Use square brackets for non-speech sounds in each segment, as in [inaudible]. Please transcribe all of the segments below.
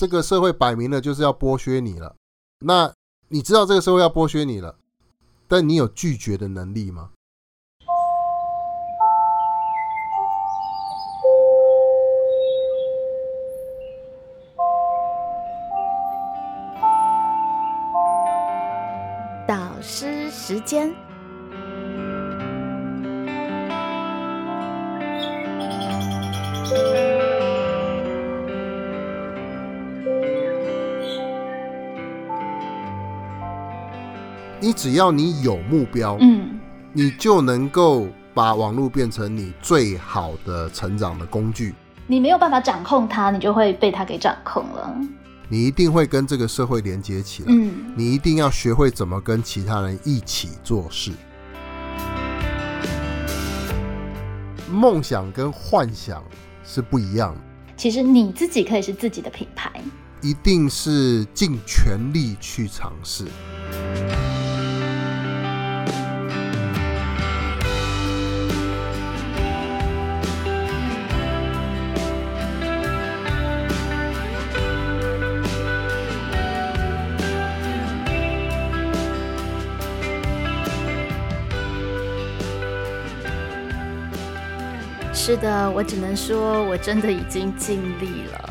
这个社会摆明了就是要剥削你了。那你知道这个社会要剥削你了，但你有拒绝的能力吗？导师时间。你只要你有目标，嗯，你就能够把网络变成你最好的成长的工具。你没有办法掌控它，你就会被它给掌控了。你一定会跟这个社会连接起来。嗯，你一定要学会怎么跟其他人一起做事。梦想跟幻想是不一样的，其实你自己可以是自己的品牌。一定是尽全力去尝试。是的，我只能说，我真的已经尽力了。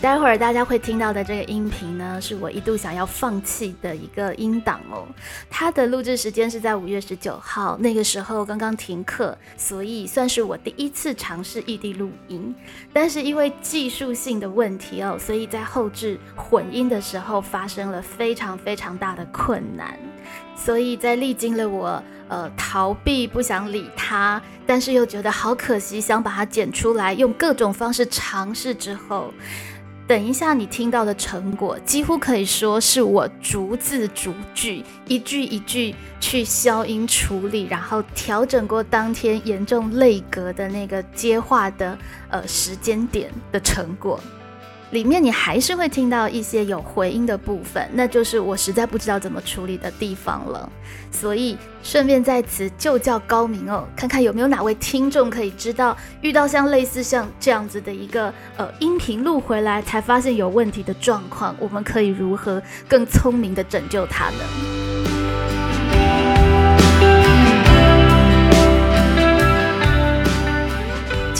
待会儿大家会听到的这个音频呢，是我一度想要放弃的一个音档哦。它的录制时间是在五月十九号，那个时候刚刚停课，所以算是我第一次尝试异地录音。但是因为技术性的问题哦，所以在后置混音的时候发生了非常非常大的困难。所以在历经了我呃逃避不想理他，但是又觉得好可惜，想把它剪出来，用各种方式尝试之后。等一下，你听到的成果几乎可以说是我逐字逐句、一句一句去消音处理，然后调整过当天严重泪格的那个接话的呃时间点的成果。里面你还是会听到一些有回音的部分，那就是我实在不知道怎么处理的地方了。所以顺便在此就叫高明哦，看看有没有哪位听众可以知道，遇到像类似像这样子的一个呃音频录回来才发现有问题的状况，我们可以如何更聪明的拯救它呢？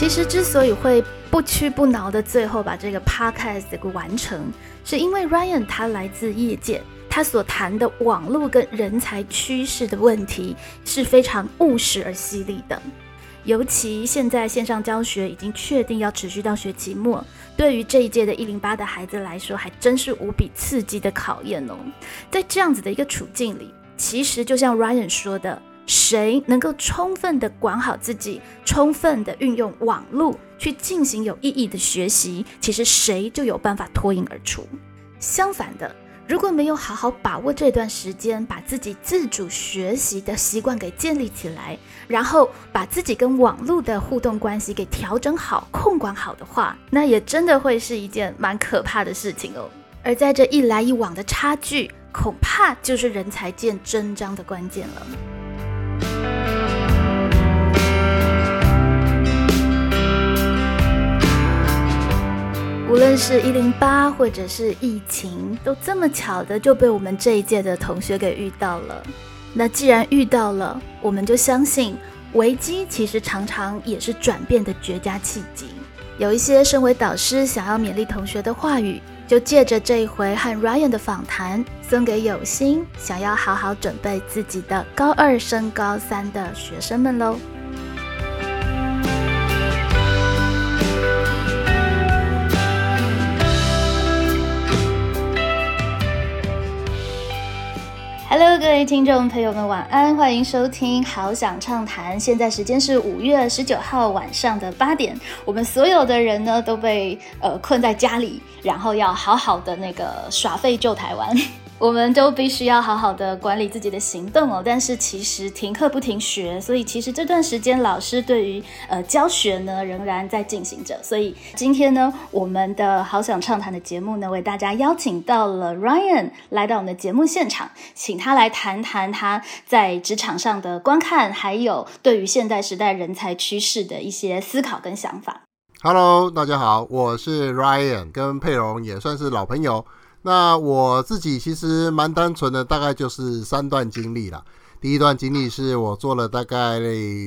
其实之所以会不屈不挠的最后把这个 podcast 给完成，是因为 Ryan 他来自业界，他所谈的网络跟人才趋势的问题是非常务实而犀利的。尤其现在线上教学已经确定要持续到学期末，对于这一届的一零八的孩子来说，还真是无比刺激的考验哦。在这样子的一个处境里，其实就像 Ryan 说的。谁能够充分的管好自己，充分的运用网络去进行有意义的学习，其实谁就有办法脱颖而出。相反的，如果没有好好把握这段时间，把自己自主学习的习惯给建立起来，然后把自己跟网络的互动关系给调整好、控管好的话，那也真的会是一件蛮可怕的事情哦。而在这一来一往的差距，恐怕就是人才见真章的关键了。无论是一零八或者是疫情，都这么巧的就被我们这一届的同学给遇到了。那既然遇到了，我们就相信危机其实常常也是转变的绝佳契机。有一些身为导师想要勉励同学的话语，就借着这一回和 Ryan 的访谈，送给有心想要好好准备自己的高二升高三的学生们喽。Hello，各位听众朋友们，晚安，欢迎收听《好想畅谈》。现在时间是五月十九号晚上的八点，我们所有的人呢都被呃困在家里，然后要好好的那个耍废救台湾。我们都必须要好好的管理自己的行动哦，但是其实停课不停学，所以其实这段时间老师对于呃教学呢仍然在进行着。所以今天呢，我们的好想畅谈的节目呢，为大家邀请到了 Ryan 来到我们的节目现场，请他来谈谈他在职场上的观看，还有对于现代时代人才趋势的一些思考跟想法。Hello，大家好，我是 Ryan，跟佩蓉也算是老朋友。那我自己其实蛮单纯的，大概就是三段经历啦。第一段经历是我做了大概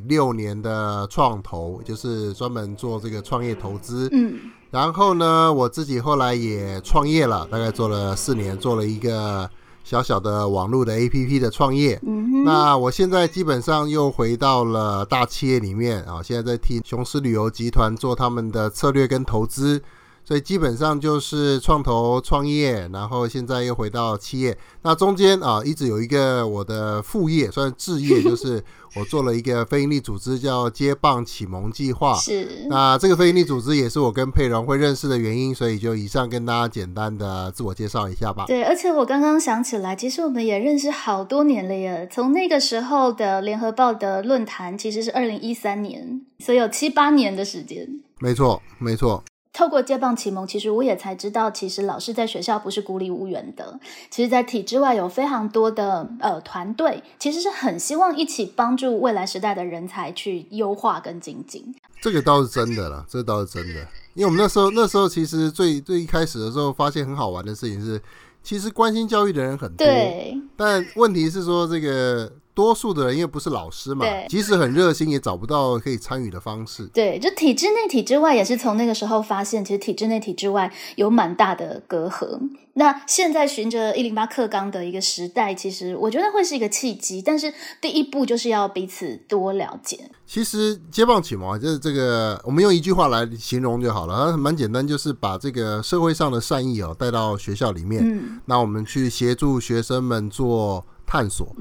六年的创投，就是专门做这个创业投资。嗯，然后呢，我自己后来也创业了，大概做了四年，做了一个小小的网络的 APP 的创业。嗯，那我现在基本上又回到了大企业里面啊，现在在替雄狮旅游集团做他们的策略跟投资，所以基本上就是创投创业，然后现在又回到企业。那中间啊，一直有一个我的副业，算是置业，就是我做了一个非营利组织，叫接棒启蒙计划。是，那这个非营利组织也是我跟佩蓉会认识的原因，所以就以上跟大家简单的自我介绍一下吧。对，而且我刚刚想起来，其实我们也认识好多年了耶。从那个时候的联合报的论坛，其实是二零一三年，所以有七八年的时间。没错，没错。透过接棒启蒙，其实我也才知道，其实老师在学校不是孤立无援的。其实，在体制外有非常多的呃团队，其实是很希望一起帮助未来时代的人才去优化跟精进。这个倒是真的了，这倒是真的。因为我们那时候那时候其实最最一开始的时候，发现很好玩的事情是，其实关心教育的人很多，对，但问题是说这个。多数的人因为不是老师嘛，即使很热心，也找不到可以参与的方式。对，就体制内、体制外，也是从那个时候发现，其实体制内、体制外有蛮大的隔阂。那现在循着一零八课纲的一个时代，其实我觉得会是一个契机，但是第一步就是要彼此多了解。其实接棒启蒙就是这个，我们用一句话来形容就好了，蛮简单，就是把这个社会上的善意哦带到学校里面。嗯，那我们去协助学生们做探索。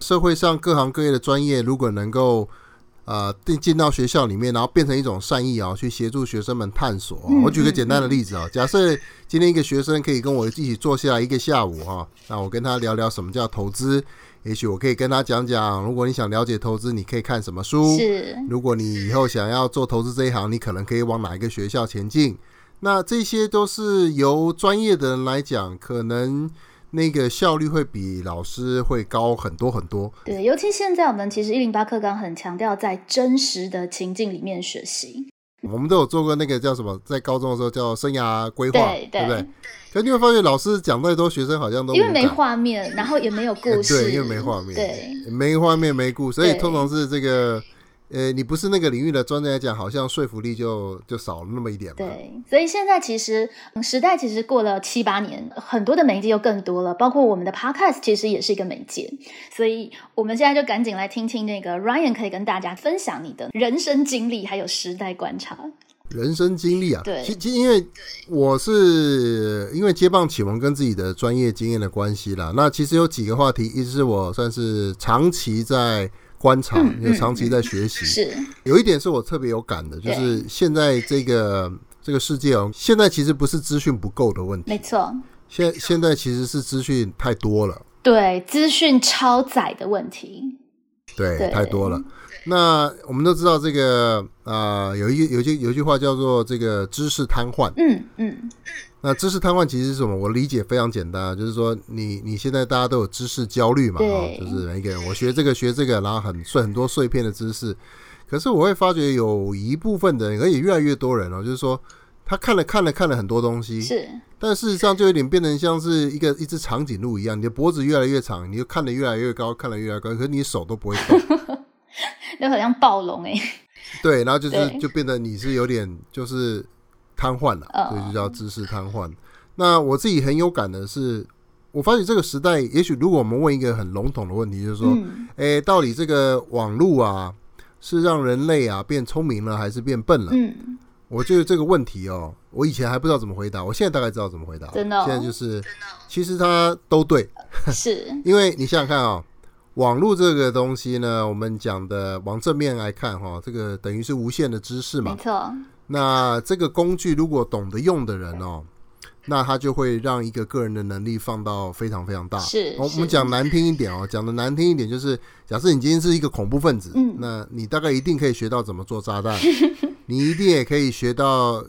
嗯。社会上各行各业的专业，如果能够呃进进到学校里面，然后变成一种善意啊，去协助学生们探索。我举个简单的例子啊，假设今天一个学生可以跟我一起坐下来一个下午哈，那我跟他聊聊什么叫投资，也许我可以跟他讲讲，如果你想了解投资，你可以看什么书。是，如果你以后想要做投资这一行，你可能可以往哪一个学校前进。那这些都是由专业的人来讲，可能。那个效率会比老师会高很多很多。对，尤其现在我们其实一零八课纲很强调在真实的情境里面学习。我们都有做过那个叫什么，在高中的时候叫生涯规划，对不对？可你会发现老师讲再多，学生好像都因为没画面，然后也没有故事，[laughs] 对，因为没画面，对，没画面没故事，所以通常是这个。呃，你不是那个领域的专家来讲，好像说服力就就少了那么一点。对，所以现在其实时代其实过了七八年，很多的媒介又更多了，包括我们的 Podcast 其实也是一个媒介。所以我们现在就赶紧来听听那个 Ryan 可以跟大家分享你的人生经历，还有时代观察。人生经历啊，对，其其因为我是因为接棒启蒙跟自己的专业经验的关系啦，那其实有几个话题，一直是我算是长期在。观察，也长期在学习。是，有一点是我特别有感的，就是现在这个这个世界哦，现在其实不是资讯不够的问题，没错。现现在其实是资讯太多了，对，资讯超载的问题，对，太多了。那我们都知道这个啊，有一有句有句话叫做这个知识瘫痪，嗯嗯。那知识瘫痪其实是什么？我理解非常简单，就是说你你现在大家都有知识焦虑嘛，就是每一个人我学这个学这个，然后很碎很多碎片的知识。可是我会发觉有一部分的人，而且越来越多人哦，就是说他看了看了看了很多东西，是，但事实上就有点变成像是一个一只长颈鹿一样，你的脖子越来越长，你就看得越来越高，看得越来越高，可是你手都不会动，[laughs] 就好像暴龙哎。对，然后就是就变得你是有点就是。瘫痪了，所以就叫知识瘫痪。那我自己很有感的是，我发现这个时代，也许如果我们问一个很笼统的问题，就是说，哎，到底这个网络啊，是让人类啊变聪明了，还是变笨了？嗯，我觉得这个问题哦，我以前还不知道怎么回答，我现在大概知道怎么回答。真的，现在就是，其实它都对，是 [laughs] 因为你想想看啊，网络这个东西呢，我们讲的往正面来看哈，这个等于是无限的知识嘛，没错。那这个工具如果懂得用的人哦，那他就会让一个个人的能力放到非常非常大。是，我们讲难听一点哦，讲的难听一点就是，假设你今天是一个恐怖分子，嗯，那你大概一定可以学到怎么做炸弹，[laughs] 你一定也可以学到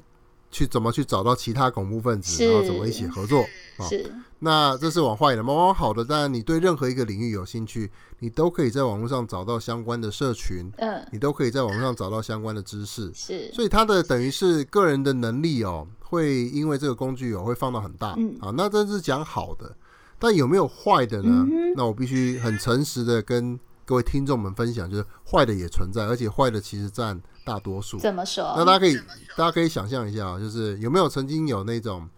去怎么去找到其他恐怖分子，然后怎么一起合作是。那这是往坏的，往往好的，当然你对任何一个领域有兴趣，你都可以在网络上找到相关的社群，嗯，你都可以在网络上找到相关的知识，是。所以它的等于是个人的能力哦，会因为这个工具哦会放到很大，嗯，啊，那这是讲好的，但有没有坏的呢？那我必须很诚实的跟各位听众们分享，就是坏的也存在，而且坏的其实占大多数。怎么说？那大家可以大家可以想象一下，就是有没有曾经有那种。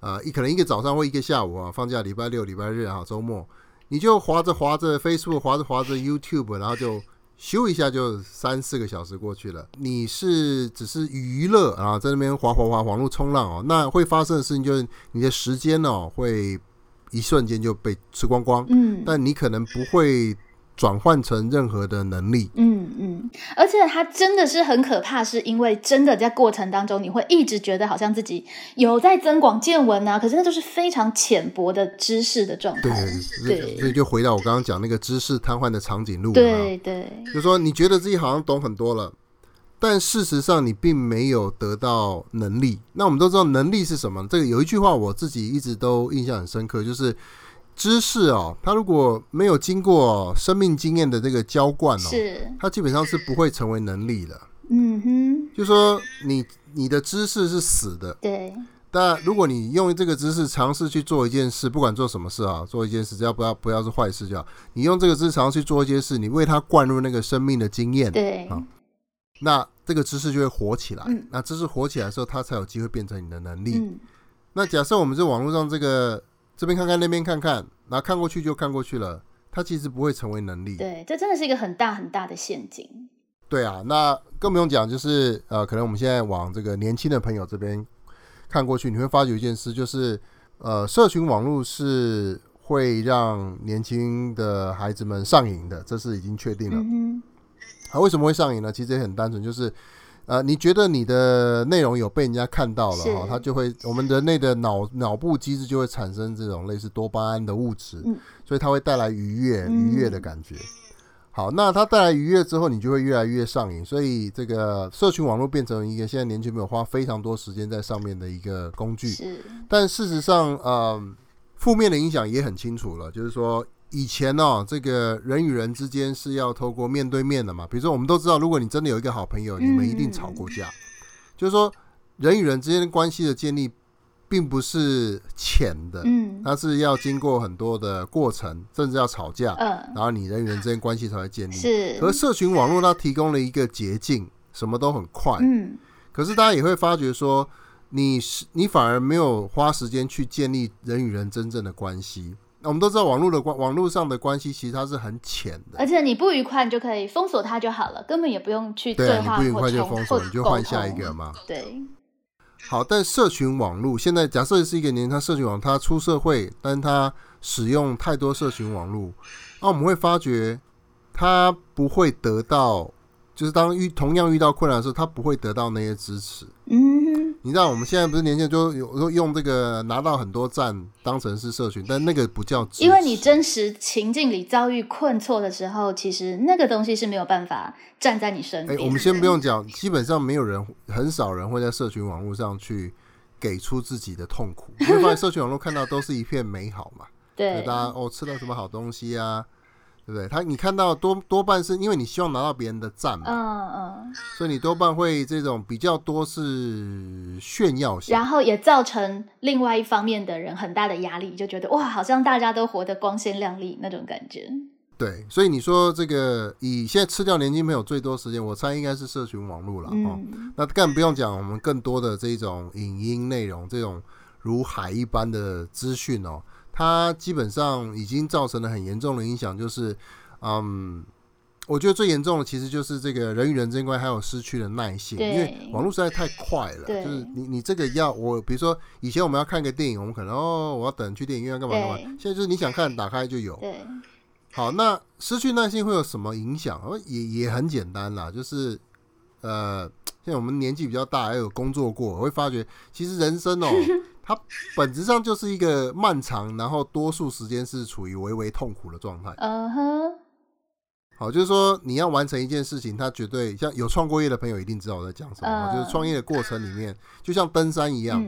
呃，一可能一个早上或一个下午啊，放假礼拜六、礼拜日啊，周末，你就划着划着 Facebook，划着划着 YouTube，然后就咻一下就三四个小时过去了。你是只是娱乐啊，在那边划划划网络冲浪哦，那会发生的事情就是你的时间哦会一瞬间就被吃光光。嗯，但你可能不会。转换成任何的能力，嗯嗯，而且它真的是很可怕，是因为真的在过程当中，你会一直觉得好像自己有在增广见闻啊，可是那都是非常浅薄的知识的状态。对，所以就回到我刚刚讲那个知识瘫痪的长颈鹿，对对，就说你觉得自己好像懂很多了，但事实上你并没有得到能力。那我们都知道能力是什么？这个有一句话我自己一直都印象很深刻，就是。知识哦，它如果没有经过生命经验的这个浇灌哦，是，他基本上是不会成为能力的。嗯哼，就说你你的知识是死的，对。但如果你用这个知识尝试去做一件事，不管做什么事啊，做一件事，只要不要不要是坏事就好。你用这个知识尝试去做一件事，你为它灌入那个生命的经验，对啊，那这个知识就会活起来。那知识活起来的时候，它才有机会变成你的能力。那假设我们在网络上这个。这边看看，那边看看，然后看过去就看过去了。它其实不会成为能力。对，这真的是一个很大很大的陷阱。对啊，那更不用讲，就是呃，可能我们现在往这个年轻的朋友这边看过去，你会发觉一件事，就是呃，社群网络是会让年轻的孩子们上瘾的，这是已经确定了。嗯啊，为什么会上瘾呢？其实也很单纯，就是。呃，你觉得你的内容有被人家看到了哈，它就会我们人类的脑脑部机制就会产生这种类似多巴胺的物质，所以它会带来愉悦愉悦的感觉。好，那它带来愉悦之后，你就会越来越上瘾，所以这个社群网络变成一个现在年轻朋友花非常多时间在上面的一个工具。是，但事实上，呃，负面的影响也很清楚了，就是说。以前哦，这个人与人之间是要透过面对面的嘛。比如说，我们都知道，如果你真的有一个好朋友，你们一定吵过架。就是说，人与人之间的关系的建立，并不是浅的，嗯，它是要经过很多的过程，甚至要吵架，嗯，然后你人与人之间关系才会建立。是。而社群网络它提供了一个捷径，什么都很快，嗯。可是大家也会发觉说，你是你反而没有花时间去建立人与人真正的关系。我们都知道网络的关网络上的关系其实它是很浅的，而且你不愉快你就可以封锁它就好了，根本也不用去对你不愉快就封锁，你就换下一个嘛。对。好，但社群网络现在假设是一个年他社群网，他出社会，但他使用太多社群网络，那我们会发觉他不会得到。就是当遇同样遇到困难的时候，他不会得到那些支持。嗯，你知道我们现在不是年轻人就有用这个拿到很多赞当成是社群，但那个不叫。因为你真实情境里遭遇困挫的时候，其实那个东西是没有办法站在你身边。哎，我们先不用讲，基本上没有人，很少人会在社群网络上去给出自己的痛苦。因为发现社群网络看到都是一片美好嘛？[laughs] 对，大家哦吃了什么好东西啊？对不对？他你看到多多半是因为你希望拿到别人的赞嘛，嗯嗯，所以你多半会这种比较多是炫耀型，然后也造成另外一方面的人很大的压力，就觉得哇，好像大家都活得光鲜亮丽那种感觉。对，所以你说这个以现在吃掉年轻朋友最多时间，我猜应该是社群网络了哦。那更不用讲我们更多的这种影音内容，这种如海一般的资讯哦。它基本上已经造成了很严重的影响，就是，嗯，我觉得最严重的其实就是这个人与人之间关系还有失去了耐性，因为网络实在太快了。就是你你这个要我，比如说以前我们要看个电影，我们可能哦我要等去电影院干嘛干嘛，现在就是你想看打开就有。对。好，那失去耐性会有什么影响？也也很简单啦，就是呃，像我们年纪比较大，还有工作过，我会发觉其实人生哦。[laughs] 它本质上就是一个漫长，然后多数时间是处于微微痛苦的状态。嗯哼。好，就是说你要完成一件事情，它绝对像有创过业的朋友一定知道我在讲什么，就是创业的过程里面，就像登山一样，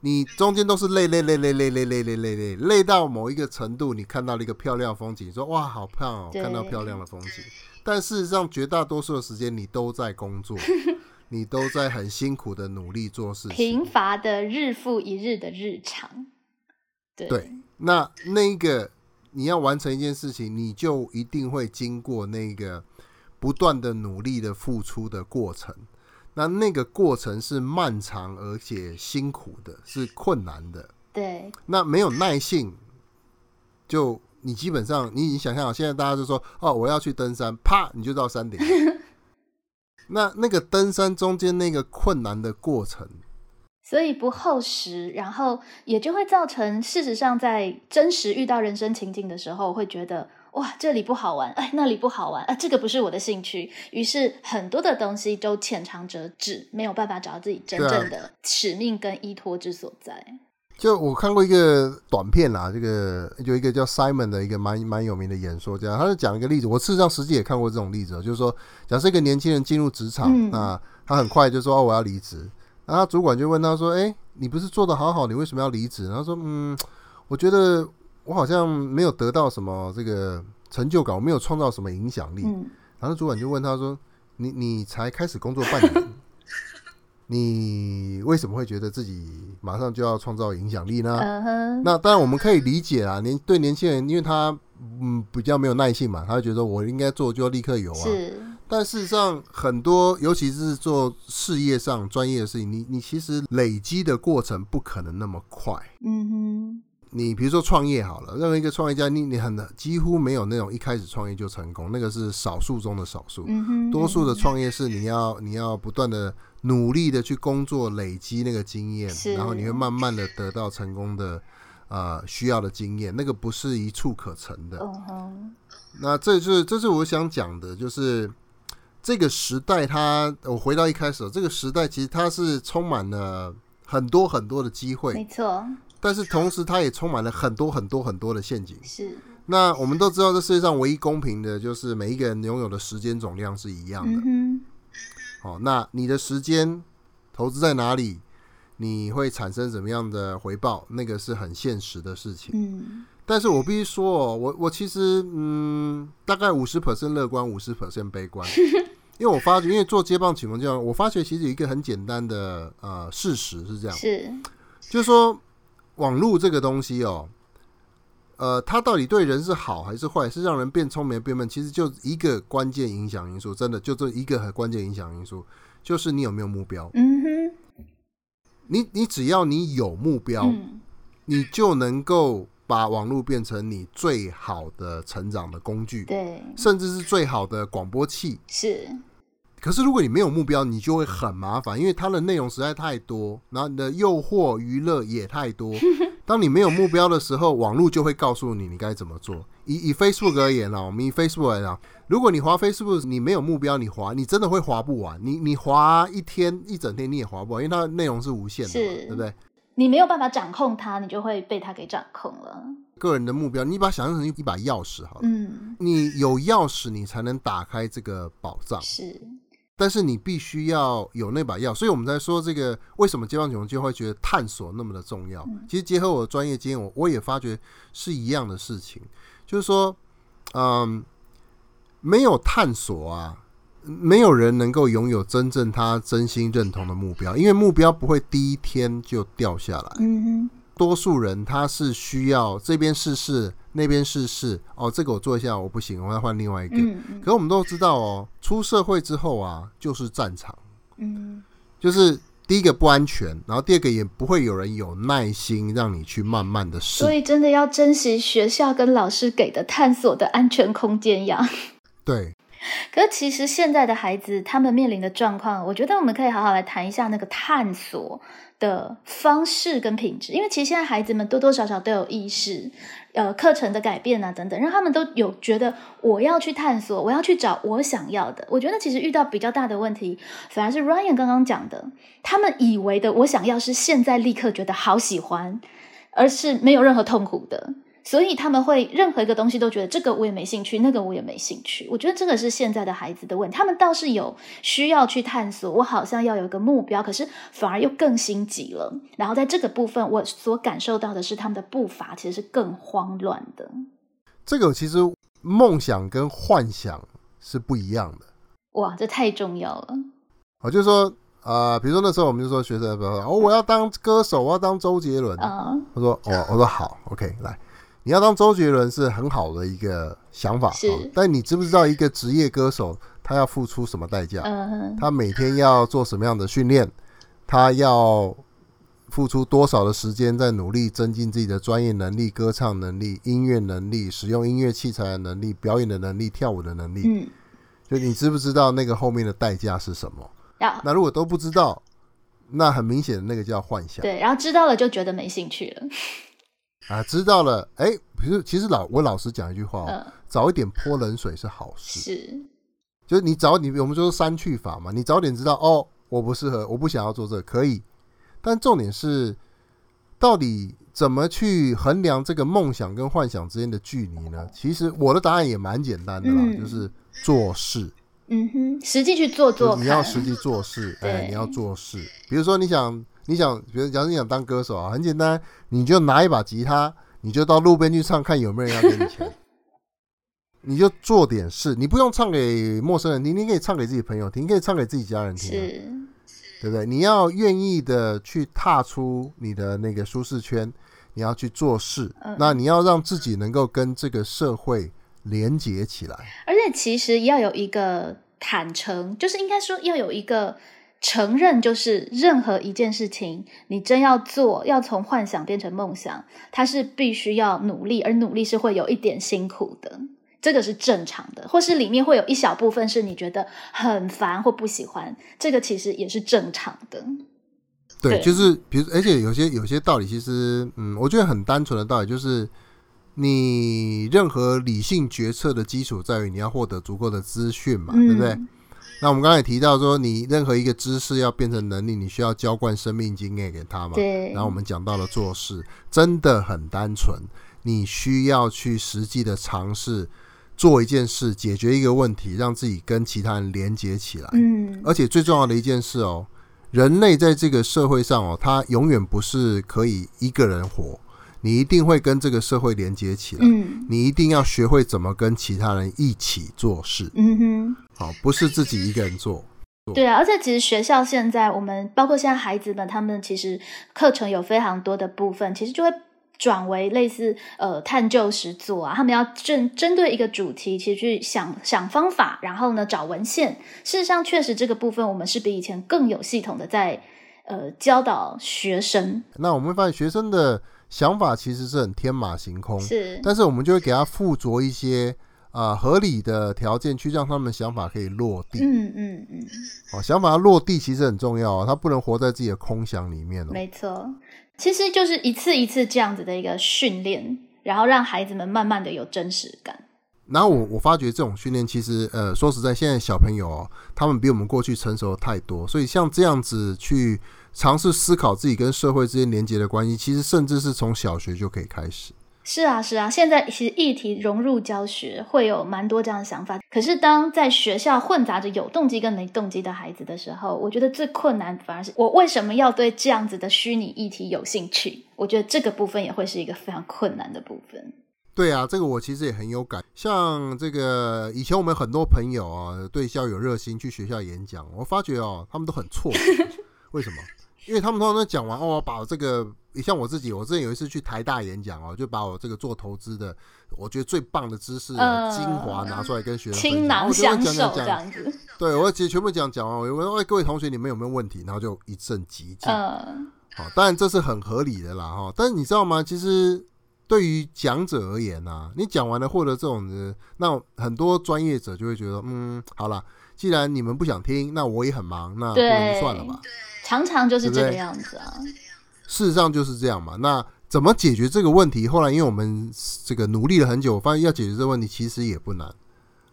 你中间都是累累累累累累累累累累累到某一个程度，你看到了一个漂亮风景，说哇好漂亮，看到漂亮的风景，但事实上绝大多数的时间你都在工作，[laughs] 你都在很辛苦的努力做事情，贫乏的日复一日的日常，对，那那个。你要完成一件事情，你就一定会经过那个不断的努力的付出的过程。那那个过程是漫长而且辛苦的，是困难的。对。那没有耐性，就你基本上，你你想象，现在大家就说哦，我要去登山，啪，你就到山顶。那那个登山中间那个困难的过程。所以不厚实，然后也就会造成，事实上在真实遇到人生情境的时候，会觉得哇，这里不好玩，[laughs] 哎，那里不好玩，啊，这个不是我的兴趣，于是很多的东西都浅尝辄止，没有办法找到自己真正的使命跟依托之所在。就我看过一个短片啦，这个有一个叫 Simon 的一个蛮蛮有名的演说家，他就讲一个例子，我事实上实际也看过这种例子，就是说，假设一个年轻人进入职场，那他很快就说哦，我要离职。然后主管就问他说：“哎，你不是做的好好，你为什么要离职？”然后说：“嗯，我觉得我好像没有得到什么这个成就感，我没有创造什么影响力。”然后主管就问他说：“你你才开始工作半年，你为什么会觉得自己马上就要创造影响力呢？”那当然我们可以理解啊，年对年轻人，因为他嗯比较没有耐性嘛，他就觉得我应该做就要立刻有啊。但事实上，很多尤其是做事业上专业的事情，你你其实累积的过程不可能那么快。嗯哼，你比如说创业好了，任何一个创业家，你你很几乎没有那种一开始创业就成功，那个是少数中的少数。嗯哼，多数的创业是你要你要不断的努力的去工作，累积那个经验，然后你会慢慢的得到成功的呃需要的经验，那个不是一触可成的。那这是这是我想讲的，就是。这个时代，它我回到一开始，这个时代其实它是充满了很多很多的机会，没错。但是同时，它也充满了很多很多很多的陷阱。是。那我们都知道，这世界上唯一公平的就是每一个人拥有的时间总量是一样的。嗯好，那你的时间投资在哪里，你会产生什么样的回报？那个是很现实的事情。嗯。但是我必须说，哦，我我其实嗯，大概五十 percent 乐观，五十 percent 悲观。[laughs] 因为我发觉，因为做接棒启蒙这样，我发觉其实有一个很简单的呃事实是这样，是，就是说网络这个东西哦，呃，它到底对人是好还是坏，是让人变聪明变笨，其实就一个关键影响因素，真的就这一个很关键影响因素，就是你有没有目标。嗯哼，你你只要你有目标，你就能够。把网络变成你最好的成长的工具，对，甚至是最好的广播器。是，可是如果你没有目标，你就会很麻烦，因为它的内容实在太多，然后你的诱惑娱乐也太多。[laughs] 当你没有目标的时候，网络就会告诉你你该怎么做。以以 Facebook 而言啊，我们以 Facebook 来讲，如果你滑 Facebook，你没有目标，你滑，你真的会滑不完。你你滑一天一整天，你也滑不完，因为它的内容是无限的，对不对？你没有办法掌控它，你就会被它给掌控了。个人的目标，你把它想象成一把钥匙，好了，嗯，你有钥匙，你才能打开这个宝藏。是，但是你必须要有那把钥，所以我们在说这个为什么接棒球就会觉得探索那么的重要。其实结合我的专业经验，我我也发觉是一样的事情，就是说，嗯，没有探索啊。没有人能够拥有真正他真心认同的目标，因为目标不会第一天就掉下来。嗯，多数人他是需要这边试试，那边试试。哦，这个我做一下，我不行，我要换另外一个。可我们都知道哦，出社会之后啊，就是战场。嗯。就是第一个不安全，然后第二个也不会有人有耐心让你去慢慢的试。所以真的要珍惜学校跟老师给的探索的安全空间呀。对。可是，其实现在的孩子他们面临的状况，我觉得我们可以好好来谈一下那个探索的方式跟品质。因为其实现在孩子们多多少少都有意识，呃，课程的改变啊等等，让他们都有觉得我要去探索，我要去找我想要的。我觉得其实遇到比较大的问题，反而是 Ryan 刚刚讲的，他们以为的我想要是现在立刻觉得好喜欢，而是没有任何痛苦的。所以他们会任何一个东西都觉得这个我也没兴趣，那个我也没兴趣。我觉得这个是现在的孩子的问题，他们倒是有需要去探索，我好像要有一个目标，可是反而又更心急了。然后在这个部分，我所感受到的是他们的步伐其实是更慌乱的。这个其实梦想跟幻想是不一样的。哇，这太重要了。我就说啊，比如说那时候我们就说学生，哦，我要当歌手，我要当周杰伦。嗯，他说，哦，我说好，OK，来。你要当周杰伦是很好的一个想法，是。但你知不知道一个职业歌手他要付出什么代价？嗯他每天要做什么样的训练？他要付出多少的时间在努力增进自己的专业能力、歌唱能力、音乐能力、使用音乐器材的能力、表演的能力、跳舞的能力？嗯。就你知不知道那个后面的代价是什么？那如果都不知道，那很明显的那个叫幻想。对，然后知道了就觉得没兴趣了。啊，知道了，哎，其实其实老我老实讲一句话哦，早一点泼冷水是好事，是，就是你早你我们说删去法嘛，你早点知道哦，我不适合，我不想要做这个，可以，但重点是到底怎么去衡量这个梦想跟幻想之间的距离呢？其实我的答案也蛮简单的啦，就是做事，嗯哼，实际去做做，你要实际做事，哎，你要做事，比如说你想。你想，比如假如你想当歌手啊，很简单，你就拿一把吉他，你就到路边去唱，看有没有人要给你钱。[laughs] 你就做点事，你不用唱给陌生人听，你可以唱给自己朋友听，你可以唱给自己家人听，对不对？你要愿意的去踏出你的那个舒适圈，你要去做事，那你要让自己能够跟这个社会连接起来。而且其实要有一个坦诚，就是应该说要有一个。承认就是任何一件事情，你真要做，要从幻想变成梦想，它是必须要努力，而努力是会有一点辛苦的，这个是正常的，或是里面会有一小部分是你觉得很烦或不喜欢，这个其实也是正常的。对，就是比如，而且有些有些道理，其实嗯，我觉得很单纯的道理，就是你任何理性决策的基础在于你要获得足够的资讯嘛，对不对？那我们刚才提到说，你任何一个知识要变成能力，你需要浇灌生命经验给他嘛？对。然后我们讲到了做事，真的很单纯，你需要去实际的尝试做一件事，解决一个问题，让自己跟其他人连接起来。嗯。而且最重要的一件事哦，人类在这个社会上哦，他永远不是可以一个人活。你一定会跟这个社会连接起来，嗯，你一定要学会怎么跟其他人一起做事，嗯哼，好，不是自己一个人做。对啊，而且其实学校现在，我们包括现在孩子们，他们其实课程有非常多的部分，其实就会转为类似呃探究实作啊，他们要针针对一个主题，其实去想想方法，然后呢找文献。事实上，确实这个部分我们是比以前更有系统的在呃教导学生。那我们会发现学生的。想法其实是很天马行空，是，但是我们就会给他附着一些啊合理的条件，去让他们想法可以落地。嗯嗯嗯。哦，想法要落地其实很重要啊，他不能活在自己的空想里面哦。没错，其实就是一次一次这样子的一个训练，然后让孩子们慢慢的有真实感。然后我我发觉这种训练其实呃说实在，现在小朋友哦，他们比我们过去成熟的太多，所以像这样子去。尝试思考自己跟社会之间连接的关系，其实甚至是从小学就可以开始。是啊，是啊，现在其实议题融入教学会有蛮多这样的想法。可是当在学校混杂着有动机跟没动机的孩子的时候，我觉得最困难反而是我为什么要对这样子的虚拟议题有兴趣？我觉得这个部分也会是一个非常困难的部分。对啊，这个我其实也很有感。像这个以前我们很多朋友啊，对校友热心去学校演讲，我发觉哦，他们都很错，[laughs] 为什么？因为他们通常都讲完哦，把这个像我自己，我之前有一次去台大演讲哦，就把我这个做投资的，我觉得最棒的知识精华拿出来跟学生倾囊相授这样子。对，我其实全部讲讲完，我问哎各位同学，你们有没有问题？然后就一阵寂静。嗯，好，当然这是很合理的啦哈。但是你知道吗？其实对于讲者而言呐，你讲完了获得这种的，那很多专业者就会觉得，嗯，好了，既然你们不想听，那我也很忙，那不如算了吧。常常就是这个样子啊，事实上就是这样嘛。那怎么解决这个问题？后来因为我们这个努力了很久，发现要解决这个问题其实也不难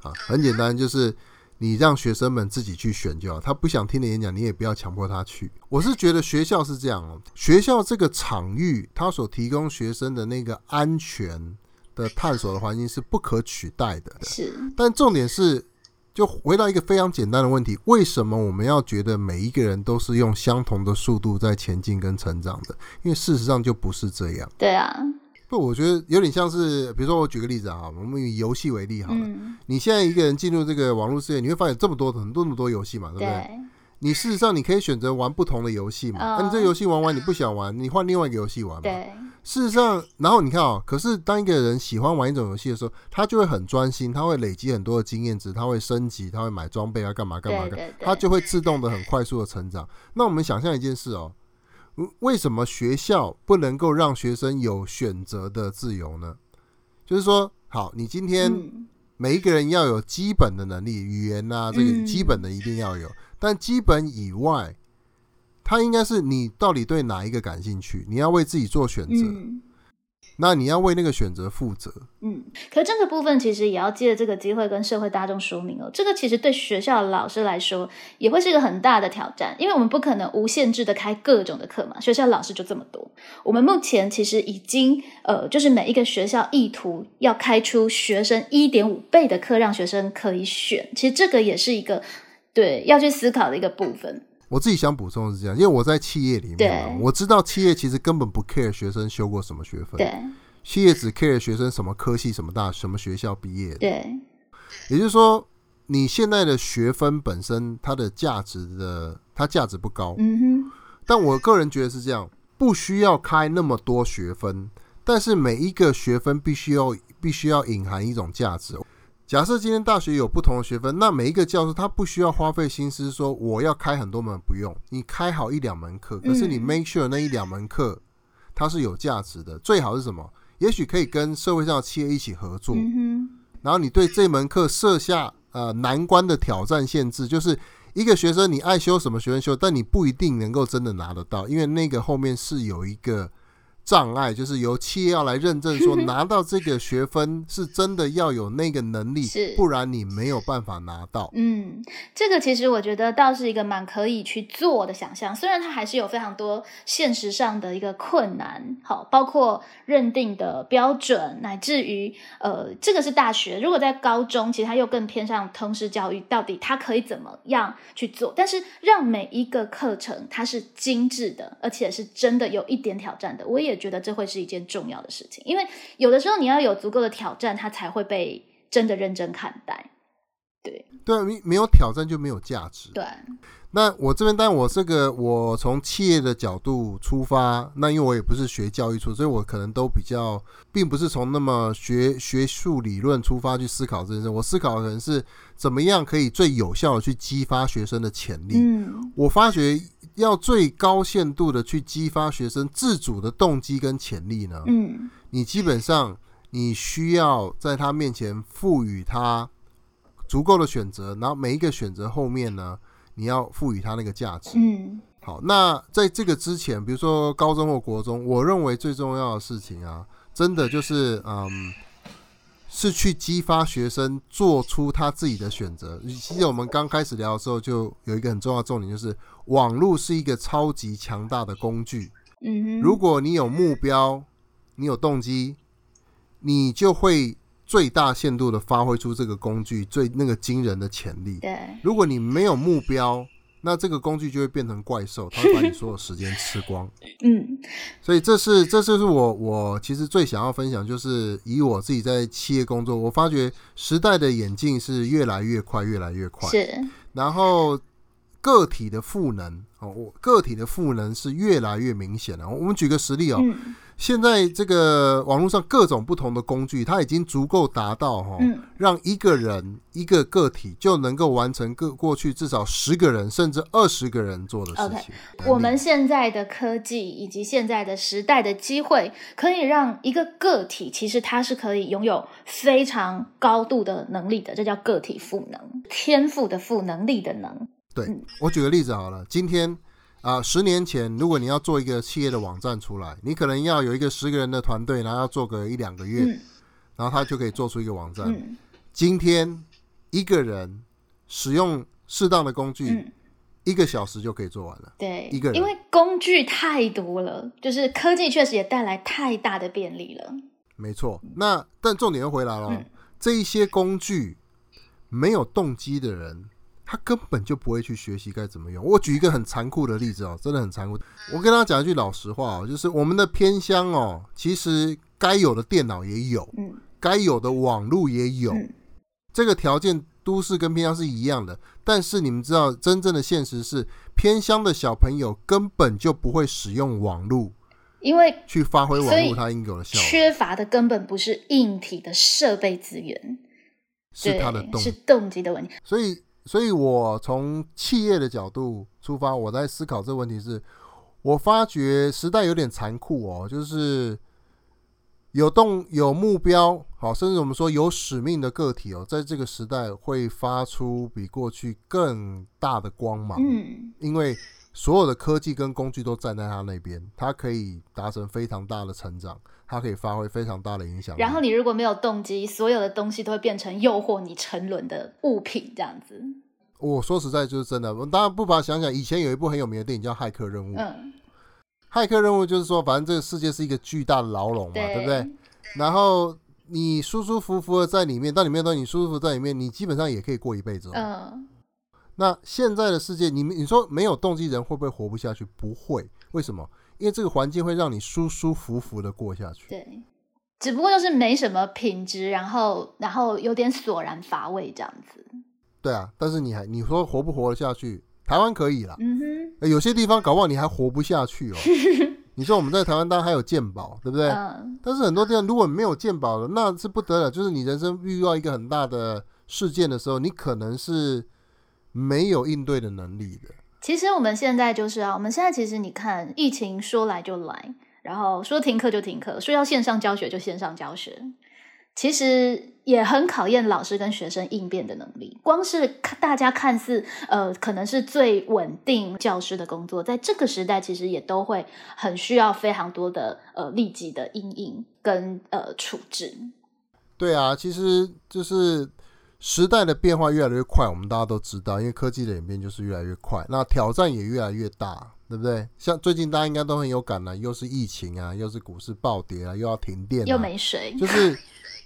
啊，很简单，就是你让学生们自己去选就好。他不想听的演讲，你也不要强迫他去。我是觉得学校是这样哦，学校这个场域，它所提供学生的那个安全的探索的环境是不可取代的。是，但重点是，就回到一个非常简单的问题：为什么我们要觉得每一个人都是用相同的速度在前进跟成长的？因为事实上就不是这样。对啊。不，我觉得有点像是，比如说我举个例子啊，我们以游戏为例好了。你现在一个人进入这个网络世界，你会发现这么多很多那么多游戏嘛，对不对？你事实上你可以选择玩不同的游戏嘛。那你这游戏玩完你不想玩，你换另外一个游戏玩嘛。对。事实上，然后你看哦，可是当一个人喜欢玩一种游戏的时候，他就会很专心，他会累积很多的经验值，他会升级，他会买装备啊，干嘛干嘛干，他就会自动的很快速的成长。那我们想象一件事哦。为什么学校不能够让学生有选择的自由呢？就是说，好，你今天每一个人要有基本的能力，语言啊，这个基本的一定要有。但基本以外，它应该是你到底对哪一个感兴趣，你要为自己做选择。那你要为那个选择负责。嗯，可这个部分其实也要借这个机会跟社会大众说明哦。这个其实对学校的老师来说也会是一个很大的挑战，因为我们不可能无限制的开各种的课嘛。学校老师就这么多，我们目前其实已经呃，就是每一个学校意图要开出学生一点五倍的课，让学生可以选。其实这个也是一个对要去思考的一个部分。我自己想补充是这样，因为我在企业里面，我知道企业其实根本不 care 学生修过什么学分，对，企业只 care 学生什么科系、什么大、什么学校毕业的，对。也就是说，你现在的学分本身它的价值的，它价值不高，嗯哼。但我个人觉得是这样，不需要开那么多学分，但是每一个学分必须要必须要隐含一种价值。假设今天大学有不同的学分，那每一个教授他不需要花费心思说我要开很多门，不用你开好一两门课，可是你 make sure 那一两门课它是有价值的，最好是什么？也许可以跟社会上的企业一起合作，然后你对这门课设下呃难关的挑战限制，就是一个学生你爱修什么学分修，但你不一定能够真的拿得到，因为那个后面是有一个。障碍就是由企业要来认证，说 [laughs] 拿到这个学分是真的要有那个能力，是不然你没有办法拿到。嗯，这个其实我觉得倒是一个蛮可以去做的想象，虽然它还是有非常多现实上的一个困难，好，包括认定的标准，乃至于呃，这个是大学，如果在高中，其实它又更偏向通识教育，到底它可以怎么样去做？但是让每一个课程它是精致的，而且是真的有一点挑战的，我也。也觉得这会是一件重要的事情，因为有的时候你要有足够的挑战，它才会被真的认真看待。对对，没没有挑战就没有价值。对。那我这边，但我这个我从企业的角度出发，那因为我也不是学教育出，所以我可能都比较，并不是从那么学学术理论出发去思考这件事。我思考的可能是怎么样可以最有效的去激发学生的潜力。嗯，我发觉。要最高限度的去激发学生自主的动机跟潜力呢？嗯，你基本上你需要在他面前赋予他足够的选择，然后每一个选择后面呢，你要赋予他那个价值。嗯，好，那在这个之前，比如说高中或国中，我认为最重要的事情啊，真的就是嗯。是去激发学生做出他自己的选择。其实我们刚开始聊的时候，就有一个很重要的重点，就是网络是一个超级强大的工具。嗯如果你有目标，你有动机，你就会最大限度的发挥出这个工具最那个惊人的潜力。对。如果你没有目标，那这个工具就会变成怪兽，它会把你所有时间吃光。嗯，所以这是这就是我我其实最想要分享，就是以我自己在企业工作，我发觉时代的演进是越来越快，越来越快。是，然后个体的赋能哦，我个体的赋能是越来越明显了。我们举个实例哦。现在这个网络上各种不同的工具，它已经足够达到哈，让一个人一个个体就能够完成个过去至少十个人甚至二十个人做的事情。我们现在的科技以及现在的时代的机会，可以让一个个体其实它是可以拥有非常高度的能力的，这叫个体赋能，天赋的赋能力的能。对我举个例子好了，今天。啊，十年前，如果你要做一个企业的网站出来，你可能要有一个十个人的团队，然后要做个一两个月，然后他就可以做出一个网站。今天一个人使用适当的工具，一个小时就可以做完了。对，一个人，因为工具太多了，就是科技确实也带来太大的便利了。没错。那但重点又回来了，这一些工具没有动机的人，他根本就不会去学习该怎么用。我举一个很残酷的例子哦，真的很残酷。我跟他讲一句老实话哦，就是我们的偏乡哦，其实该有的电脑也有，嗯，该有的网络也有，这个条件。都市跟偏乡是一样的，但是你们知道，真正的现实是，偏乡的小朋友根本就不会使用网络，因为去发挥网络它应有的效果。缺乏的根本不是硬体的设备资源，是它的动是动机的问题。所以，所以我从企业的角度出发，我在思考这个问题是，我发觉时代有点残酷哦，就是。有动有目标，好，甚至我们说有使命的个体哦，在这个时代会发出比过去更大的光芒。嗯，因为所有的科技跟工具都站在他那边，他可以达成非常大的成长，他可以发挥非常大的影响。然后你如果没有动机，所有的东西都会变成诱惑你沉沦的物品，这样子。我说实在就是真的，我当然不妨想想，以前有一部很有名的电影叫《骇客任务》。嗯。骇客任务就是说，反正这个世界是一个巨大的牢笼嘛，对不对？然后你舒舒服服的在里面，到里面都你舒舒服服在里面，你基本上也可以过一辈子。嗯。那现在的世界，你你说没有动机人会不会活不下去？不会，为什么？因为这个环境会让你舒舒服服的过下去。对，只不过就是没什么品质，然后然后有点索然乏味这样子。对啊，但是你还你说活不活得下去？台湾可以啦，嗯哼，有些地方搞不好你还活不下去哦。[laughs] 你说我们在台湾当然还有鉴宝，对不对？但是很多地方如果没有鉴宝的，那是不得了。就是你人生遇到一个很大的事件的时候，你可能是没有应对的能力的。其实我们现在就是啊，我们现在其实你看，疫情说来就来，然后说停课就停课，说要线上教学就线上教学。其实也很考验老师跟学生应变的能力。光是大家看似呃，可能是最稳定教师的工作，在这个时代，其实也都会很需要非常多的呃立即的应应跟呃处置。对啊，其实就是时代的变化越来越快，我们大家都知道，因为科技的演变就是越来越快，那挑战也越来越大，对不对？像最近大家应该都很有感了，又是疫情啊，又是股市暴跌啊，又要停电，又没水，就是。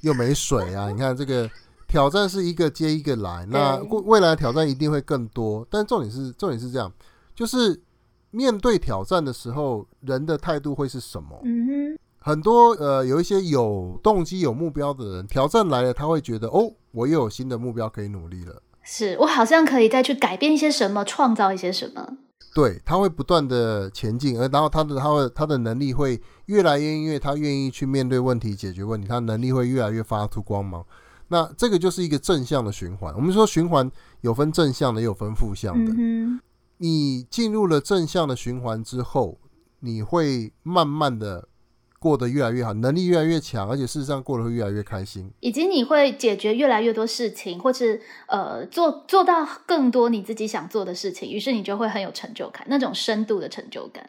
又没水啊！你看这个挑战是一个接一个来，那 [laughs] 未来挑战一定会更多。但重点是，重点是这样，就是面对挑战的时候，人的态度会是什么？嗯哼，很多呃，有一些有动机、有目标的人，挑战来了，他会觉得哦，我又有新的目标可以努力了。是我好像可以再去改变一些什么，创造一些什么。对他会不断的前进，而然后他的他的他的能力会越来越因为，他愿意去面对问题、解决问题，他能力会越来越发出光芒。那这个就是一个正向的循环。我们说循环有分正向的，也有分负向的。嗯你进入了正向的循环之后，你会慢慢的。过得越来越好，能力越来越强，而且事实上过得会越来越开心，以及你会解决越来越多事情，或是呃做做到更多你自己想做的事情，于是你就会很有成就感，那种深度的成就感。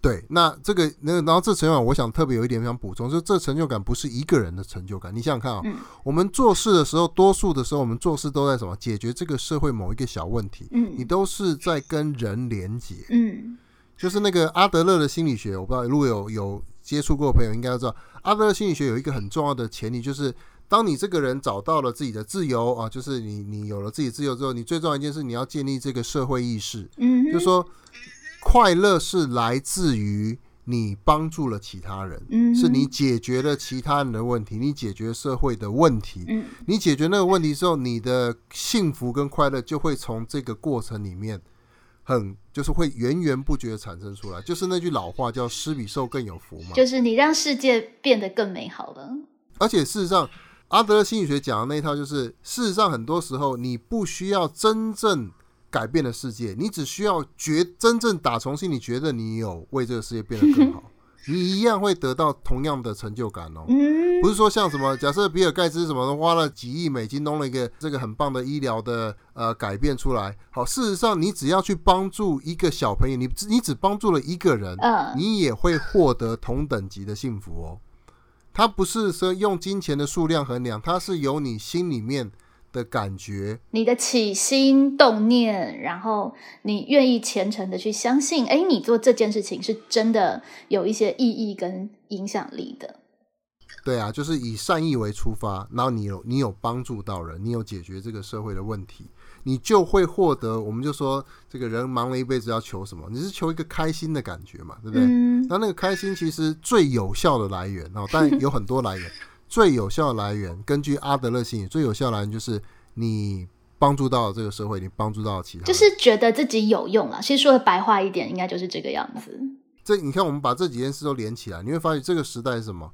对，那这个那然后这成就感，我想特别有一点想补充，就这成就感不是一个人的成就感。你想想看啊，我们做事的时候，多数的时候我们做事都在什么？解决这个社会某一个小问题，嗯，你都是在跟人连接，嗯，就是那个阿德勒的心理学，我不知道如果有有。接触过的朋友应该知道，阿德勒心理学有一个很重要的前提，就是当你这个人找到了自己的自由啊，就是你你有了自己自由之后，你最重要一件事，你要建立这个社会意识。嗯，就说快乐是来自于你帮助了其他人，是你解决了其他人的问题，你解决社会的问题。嗯，你解决那个问题之后，你的幸福跟快乐就会从这个过程里面。很就是会源源不绝的产生出来，就是那句老话叫“施比受更有福”嘛。就是你让世界变得更美好了。而且事实上，阿德勒心理学讲的那一套，就是事实上很多时候你不需要真正改变的世界，你只需要觉真正打从心里觉得你有为这个世界变得更好。[laughs] 你一样会得到同样的成就感哦，不是说像什么，假设比尔盖茨什么花了几亿美金弄了一个这个很棒的医疗的呃改变出来，好，事实上你只要去帮助一个小朋友，你你只帮助了一个人，嗯你也会获得同等级的幸福哦。它不是说用金钱的数量衡量，它是由你心里面。的感觉，你的起心动念，然后你愿意虔诚的去相信，哎，你做这件事情是真的有一些意义跟影响力的。对啊，就是以善意为出发，然后你有你有帮助到人，你有解决这个社会的问题，你就会获得。我们就说，这个人忙了一辈子要求什么？你是求一个开心的感觉嘛，对不对？那那个开心其实最有效的来源哦，但有很多来源，[laughs] 最有效的来源，根据阿德勒心理，最有效的来源就是你帮助到这个社会，你帮助到其他，就是觉得自己有用了。其实说的白话一点，应该就是这个样子。这你看，我们把这几件事都连起来，你会发现这个时代是什么？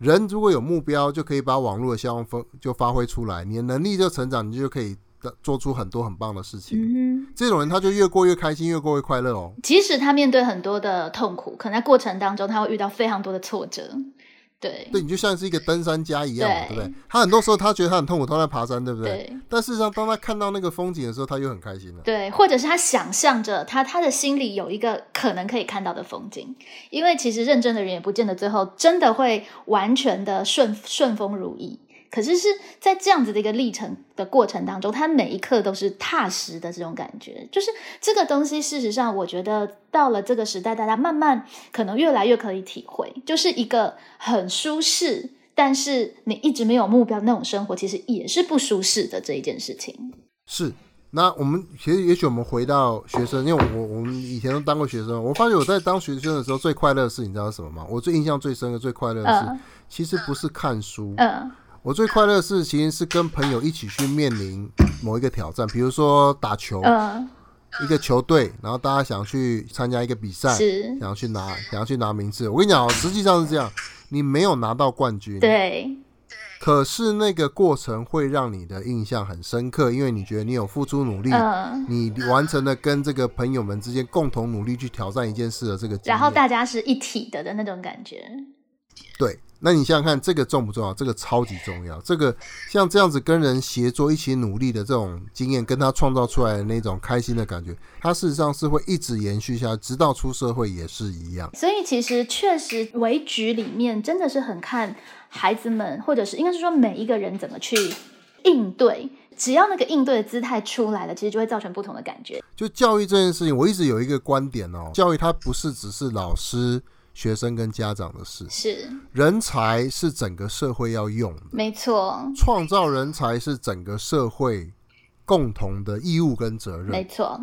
人如果有目标，就可以把网络的效用分就发挥出来，你的能力就成长，你就可以做出很多很棒的事情。嗯这种人他就越过越开心，越过越快乐哦。即使他面对很多的痛苦，可能在过程当中他会遇到非常多的挫折。对，对你就像是一个登山家一样，对不对？他很多时候他觉得他很痛苦，他在爬山，对不对？但事实上，当他看到那个风景的时候，他又很开心了。对，或者是他想象着他他的心里有一个可能可以看到的风景，因为其实认真的人也不见得最后真的会完全的顺顺风如意。可是是在这样子的一个历程的过程当中，他每一刻都是踏实的这种感觉，就是这个东西。事实上，我觉得到了这个时代，大家慢慢可能越来越可以体会，就是一个很舒适，但是你一直没有目标那种生活，其实也是不舒适的这一件事情。是，那我们其实也许我们回到学生，因为我我们以前都当过学生，我发觉我在当学生的时候最快乐的事，你知道是什么吗？我最印象最深的、最快乐的事，其实不是看书。嗯。我最快乐的事情是跟朋友一起去面临某一个挑战，比如说打球，一个球队，然后大家想去参加一个比赛，想要去拿，想要去拿名次。我跟你讲，实际上是这样，你没有拿到冠军，对，可是那个过程会让你的印象很深刻，因为你觉得你有付出努力，你完成了跟这个朋友们之间共同努力去挑战一件事的这个，然后大家是一体的的那种感觉，对。那你想想看，这个重不重要？这个超级重要。这个像这样子跟人协作、一起努力的这种经验，跟他创造出来的那种开心的感觉，他事实上是会一直延续下，直到出社会也是一样。所以其实确实，围局里面真的是很看孩子们，或者是应该是说每一个人怎么去应对。只要那个应对的姿态出来了，其实就会造成不同的感觉。就教育这件事情，我一直有一个观点哦，教育它不是只是老师。学生跟家长的事是人才是整个社会要用的，没错。创造人才是整个社会共同的义务跟责任，没错。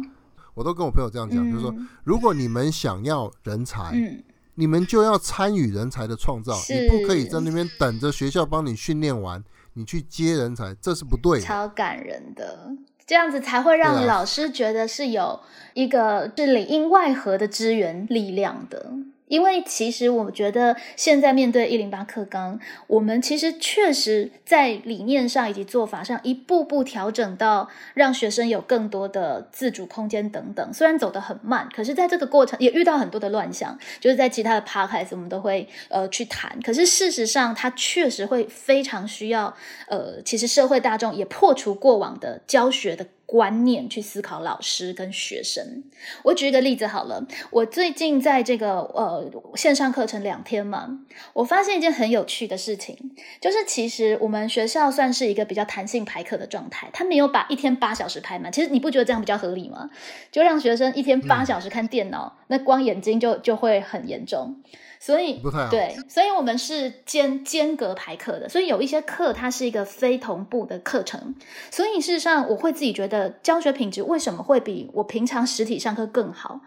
我都跟我朋友这样讲，就是说，如果你们想要人才，你们就要参与人才的创造，你不可以在那边等着学校帮你训练完，你去接人才，这是不对的。超感人的，这样子才会让老师觉得是有一个是里应外合的支援力量的。因为其实我觉得现在面对一零八课纲，我们其实确实在理念上以及做法上一步步调整到让学生有更多的自主空间等等。虽然走得很慢，可是在这个过程也遇到很多的乱象，就是在其他的 p 孩子我们都会呃去谈。可是事实上，它确实会非常需要呃，其实社会大众也破除过往的教学的。观念去思考老师跟学生。我举一个例子好了，我最近在这个呃线上课程两天嘛，我发现一件很有趣的事情，就是其实我们学校算是一个比较弹性排课的状态，他没有把一天八小时排满。其实你不觉得这样比较合理吗？就让学生一天八小时看电脑，那光眼睛就就会很严重。所以对，所以我们是间间隔排课的，所以有一些课它是一个非同步的课程，所以事实上我会自己觉得教学品质为什么会比我平常实体上课更好？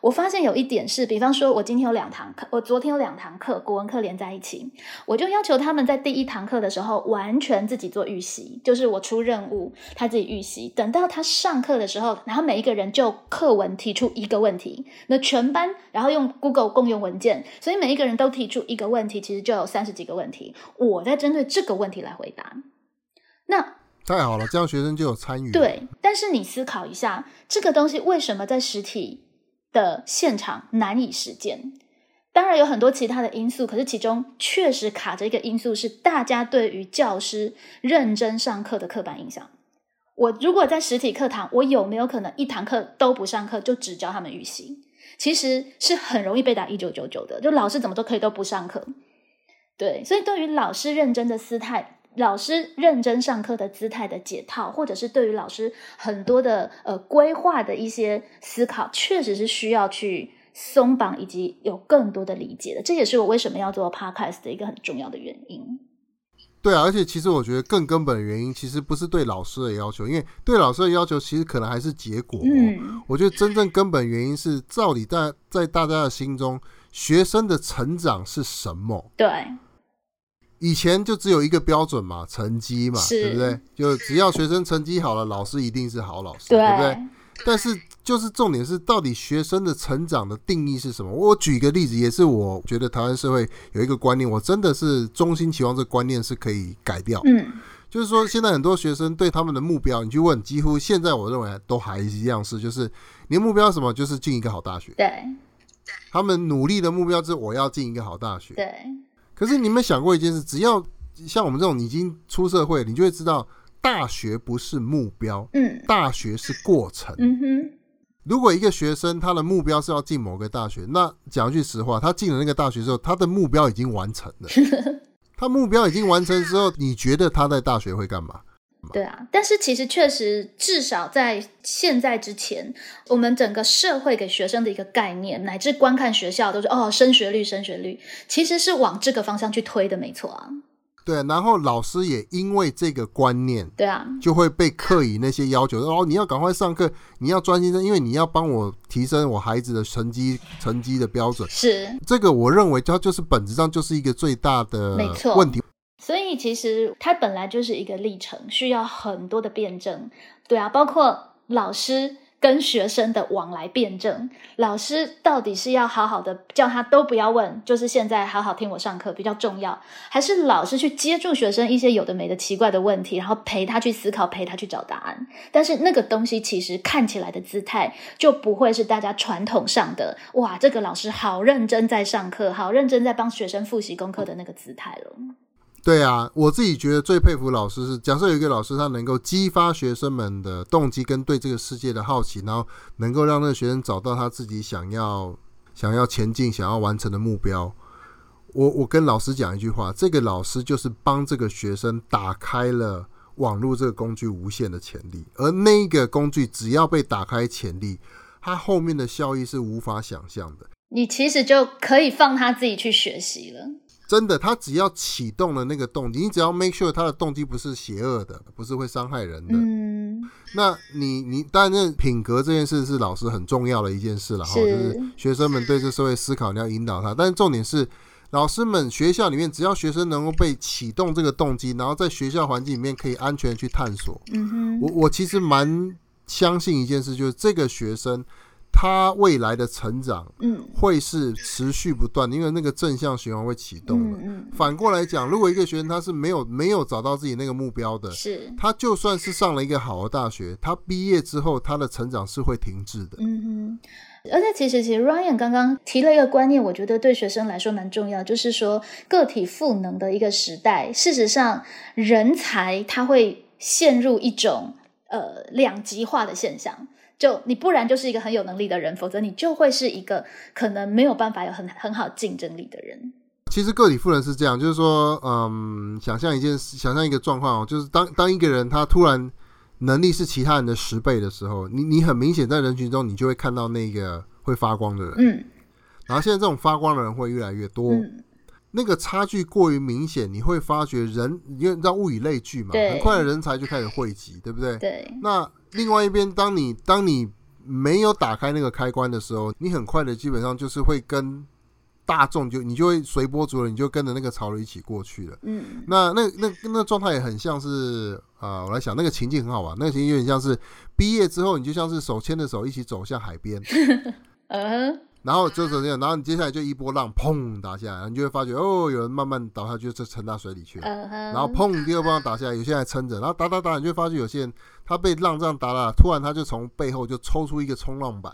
我发现有一点是，比方说，我今天有两堂课，我昨天有两堂课，国文课连在一起，我就要求他们在第一堂课的时候完全自己做预习，就是我出任务，他自己预习。等到他上课的时候，然后每一个人就课文提出一个问题，那全班然后用 Google 共用文件，所以每一个人都提出一个问题，其实就有三十几个问题，我在针对这个问题来回答。那太好了，这样学生就有参与。对，但是你思考一下，这个东西为什么在实体？的现场难以实践，当然有很多其他的因素，可是其中确实卡着一个因素是大家对于教师认真上课的刻板印象。我如果在实体课堂，我有没有可能一堂课都不上课，就只教他们预习？其实是很容易被打一九九九的，就老师怎么都可以都不上课。对，所以对于老师认真的姿态。老师认真上课的姿态的解套，或者是对于老师很多的呃规划的一些思考，确实是需要去松绑以及有更多的理解的。这也是我为什么要做 podcast 的一个很重要的原因。对啊，而且其实我觉得更根本的原因，其实不是对老师的要求，因为对老师的要求，其实可能还是结果。嗯，我觉得真正根本原因是，照理在在大家的心中，学生的成长是什么？对，以前就只有一个标准嘛，成绩嘛，对不对？就只要学生成绩好了，老师一定是好老师，对不对？但是，就是重点是，到底学生的成长的定义是什么？我举一个例子，也是我觉得台湾社会有一个观念，我真的是衷心期望这个观念是可以改掉。嗯，就是说，现在很多学生对他们的目标，你去问，几乎现在我认为都还一样是，就是你的目标什么？就是进一个好大学。对。他们努力的目标是我要进一个好大学。对。可是你们想过一件事？只要像我们这种已经出社会，你就会知道。大学不是目标，嗯，大学是过程。嗯哼，如果一个学生他的目标是要进某个大学，那讲句实话，他进了那个大学之后，他的目标已经完成了。他目标已经完成之后，你觉得他在大学会干嘛？对啊，但是其实确实，至少在现在之前，我们整个社会给学生的一个概念，乃至观看学校都是哦，升学率，升学率，其实是往这个方向去推的，没错啊。对，然后老师也因为这个观念，对啊，就会被刻以那些要求，哦，你要赶快上课，你要专心的，因为你要帮我提升我孩子的成绩成绩的标准。是这个，我认为它就是本质上就是一个最大的问题。所以其实它本来就是一个历程，需要很多的辩证。对啊，包括老师。跟学生的往来辩证，老师到底是要好好的叫他都不要问，就是现在好好听我上课比较重要，还是老师去接住学生一些有的没的奇怪的问题，然后陪他去思考，陪他去找答案？但是那个东西其实看起来的姿态就不会是大家传统上的哇，这个老师好认真在上课，好认真在帮学生复习功课的那个姿态了。对啊，我自己觉得最佩服老师是，假设有一个老师，他能够激发学生们的动机跟对这个世界的好奇，然后能够让那个学生找到他自己想要、想要前进、想要完成的目标。我我跟老师讲一句话，这个老师就是帮这个学生打开了网络这个工具无限的潜力，而那个工具只要被打开潜力，它后面的效益是无法想象的。你其实就可以放他自己去学习了。真的，他只要启动了那个动机，你只要 make sure 他的动机不是邪恶的，不是会伤害人的。嗯，那你你当然品格这件事是老师很重要的一件事了哈，就是学生们对这社会思考，你要引导他。但是重点是，老师们学校里面，只要学生能够被启动这个动机，然后在学校环境里面可以安全去探索。嗯哼，我我其实蛮相信一件事，就是这个学生。他未来的成长，嗯，会是持续不断，因为那个正向循环会启动了。反过来讲，如果一个学生他是没有没有找到自己那个目标的，是，他就算是上了一个好的大学，他毕业之后他的成长是会停滞的。嗯哼，而且其实其实 Ryan 刚刚提了一个观念，我觉得对学生来说蛮重要，就是说个体赋能的一个时代，事实上人才他会陷入一种呃两极化的现象。就你不然就是一个很有能力的人，否则你就会是一个可能没有办法有很很好竞争力的人。其实个体富人是这样，就是说，嗯，想象一件，想象一个状况哦，就是当当一个人他突然能力是其他人的十倍的时候，你你很明显在人群中，你就会看到那个会发光的人。嗯。然后现在这种发光的人会越来越多，那个差距过于明显，你会发觉人，因为你知道物以类聚嘛，很快的人才就开始汇集，对不对？对。那另外一边，当你当你没有打开那个开关的时候，你很快的基本上就是会跟大众就你就会随波逐流，你就跟着那个潮流一起过去了。嗯，那那那那状态也很像是啊，我来想那个情境很好玩，那个情境有点像是毕业之后，你就像是手牵着手一起走向海边。嗯。[laughs] 然后就是这样，然后你接下来就一波浪砰打下来，你就会发觉哦，有人慢慢倒下去，就沉到水里去了。然后砰，第二波浪打下来，有些人还撑着，然后打打打，你就会发觉有些人他被浪这样打了，突然他就从背后就抽出一个冲浪板，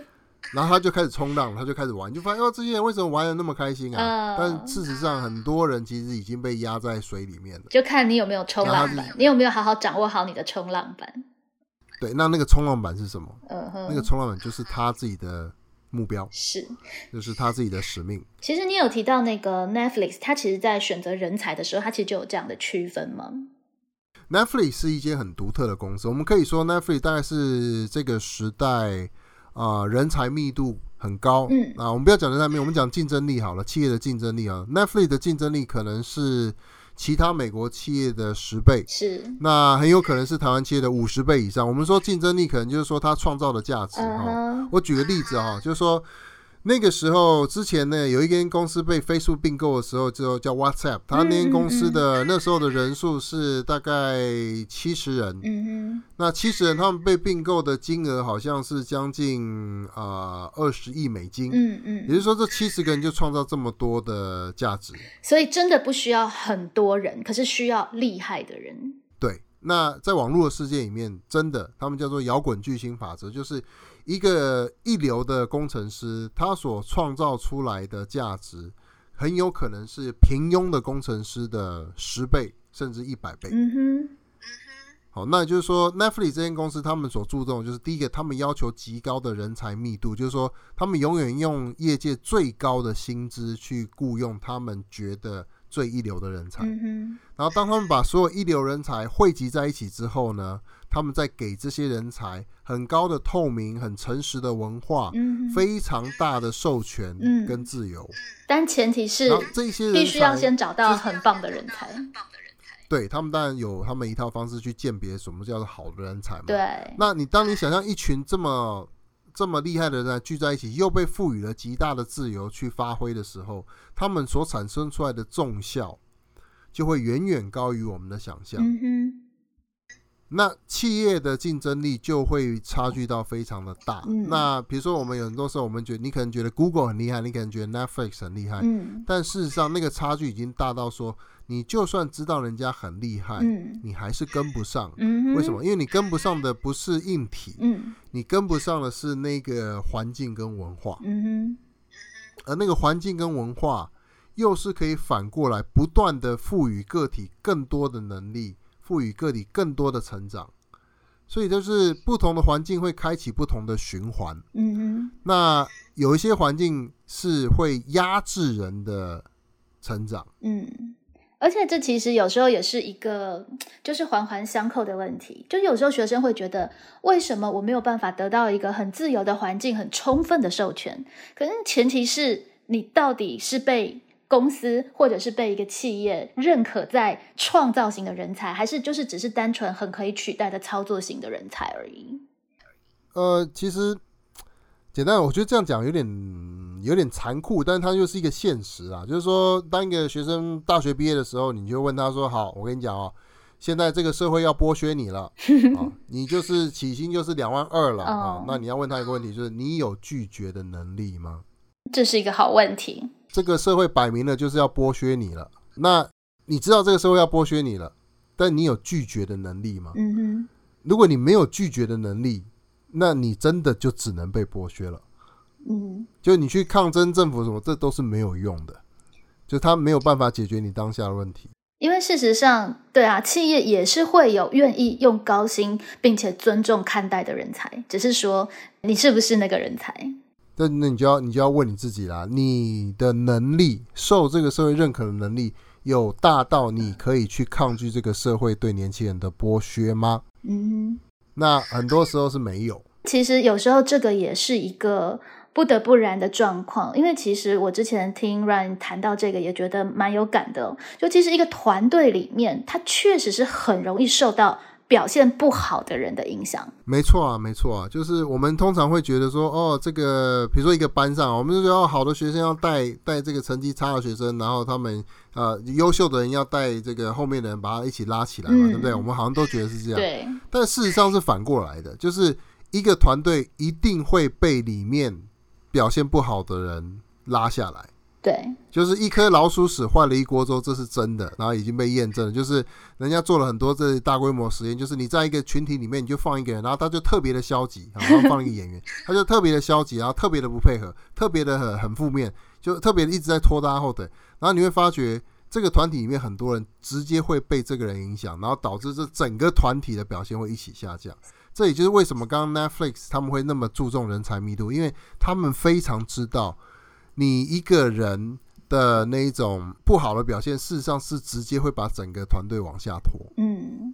[laughs] 然后他就开始冲浪，他就开始玩，就发现哦，这些人为什么玩的那么开心啊？但事实上，很多人其实已经被压在水里面了。就看你有没有冲浪板，你有没有好好掌握好你的冲浪板。对，那那个冲浪板是什么？那个冲浪板就是他自己的。目标是，就是他自己的使命。其实你有提到那个 Netflix，它其实在选择人才的时候，它其实就有这样的区分吗？Netflix 是一间很独特的公司，我们可以说 Netflix 大概是这个时代啊人才密度很高。嗯啊，我们不要讲人才面，我们讲竞争力好了，企业的竞争力啊，Netflix 的竞争力可能是其他美国企业的十倍，是那很有可能是台湾企业的五十倍以上。我们说竞争力，可能就是说它创造的价值哈。我举个例子哈，就是说。那个时候之前呢，有一间公司被飞速并购的时候，就叫 WhatsApp。他那间公司的那时候的人数是大概七十人。嗯哼。那七十人，他们被并购的金额好像是将近啊二十亿美金。嗯嗯。也就是说，这七十个人就创造这么多的价值。所以真的不需要很多人，可是需要厉害的人。对。那在网络的世界里面，真的，他们叫做摇滚巨星法则，就是。一个一流的工程师，他所创造出来的价值，很有可能是平庸的工程师的十倍甚至一百倍。嗯哼，嗯哼。好，那就是说，Netflix 这间公司，他们所注重就是第一个，他们要求极高的人才密度，就是说，他们永远用业界最高的薪资去雇佣他们觉得最一流的人才。嗯。然后，当他们把所有一流人才汇集在一起之后呢？他们在给这些人才很高的透明、很诚实的文化，非常大的授权跟自由，但前提是这些人必须要先找到很棒的人才。对他们当然有他们一套方式去鉴别什么叫做好的人才嘛。对，那你当你想象一群这么这么厉害的人聚在一起，又被赋予了极大的自由去发挥的时候，他们所产生出来的重效就会远远高于我们的想象。那企业的竞争力就会差距到非常的大。那比如说，我们有很多时候，我们觉得你可能觉得 Google 很厉害，你可能觉得 Netflix 很厉害，但事实上那个差距已经大到说，你就算知道人家很厉害，你还是跟不上。为什么？因为你跟不上的不是硬体，你跟不上的是那个环境跟文化。而那个环境跟文化，又是可以反过来不断的赋予个体更多的能力。赋予个体更多的成长，所以就是不同的环境会开启不同的循环。嗯哼，那有一些环境是会压制人的成长。嗯，而且这其实有时候也是一个就是环环相扣的问题。就有时候学生会觉得，为什么我没有办法得到一个很自由的环境、很充分的授权？可是前提是你到底是被。公司或者是被一个企业认可在创造型的人才，还是就是只是单纯很可以取代的操作型的人才而已？呃，其实简单，我觉得这样讲有点有点残酷，但是它又是一个现实啊。就是说，当一个学生大学毕业的时候，你就问他说：“好，我跟你讲哦，现在这个社会要剥削你了啊，[laughs] 你就是起薪就是两万二了啊。”那你要问他一个问题，就是你有拒绝的能力吗？这是一个好问题。这个社会摆明了就是要剥削你了，那你知道这个社会要剥削你了，但你有拒绝的能力吗？嗯哼。如果你没有拒绝的能力，那你真的就只能被剥削了。嗯。就你去抗争政府什么，这都是没有用的，就他没有办法解决你当下的问题。因为事实上，对啊，企业也是会有愿意用高薪并且尊重看待的人才，只是说你是不是那个人才。那那你就要你就要问你自己啦，你的能力受这个社会认可的能力有大到你可以去抗拒这个社会对年轻人的剥削吗？嗯，那很多时候是没有。其实有时候这个也是一个不得不然的状况，因为其实我之前听 Ryan 谈到这个也觉得蛮有感的。就其实一个团队里面，他确实是很容易受到。表现不好的人的影响，没错啊，没错啊，就是我们通常会觉得说，哦，这个比如说一个班上，我们就觉得好的学生要带带这个成绩差的学生，然后他们呃优秀的人要带这个后面的人，把他一起拉起来嘛，对不对？我们好像都觉得是这样，对。但事实上是反过来的，就是一个团队一定会被里面表现不好的人拉下来。对，就是一颗老鼠屎坏了一锅粥，这是真的，然后已经被验证了。就是人家做了很多这大规模实验，就是你在一个群体里面，你就放一个人，然后他就特别的消极，然后放一个演员，[laughs] 他就特别的消极，然后特别的不配合，特别的很很负面，就特别的一直在拖大家后腿。然后你会发觉，这个团体里面很多人直接会被这个人影响，然后导致这整个团体的表现会一起下降。这也就是为什么刚刚 Netflix 他们会那么注重人才密度，因为他们非常知道。你一个人的那一种不好的表现，事实上是直接会把整个团队往下拖。嗯，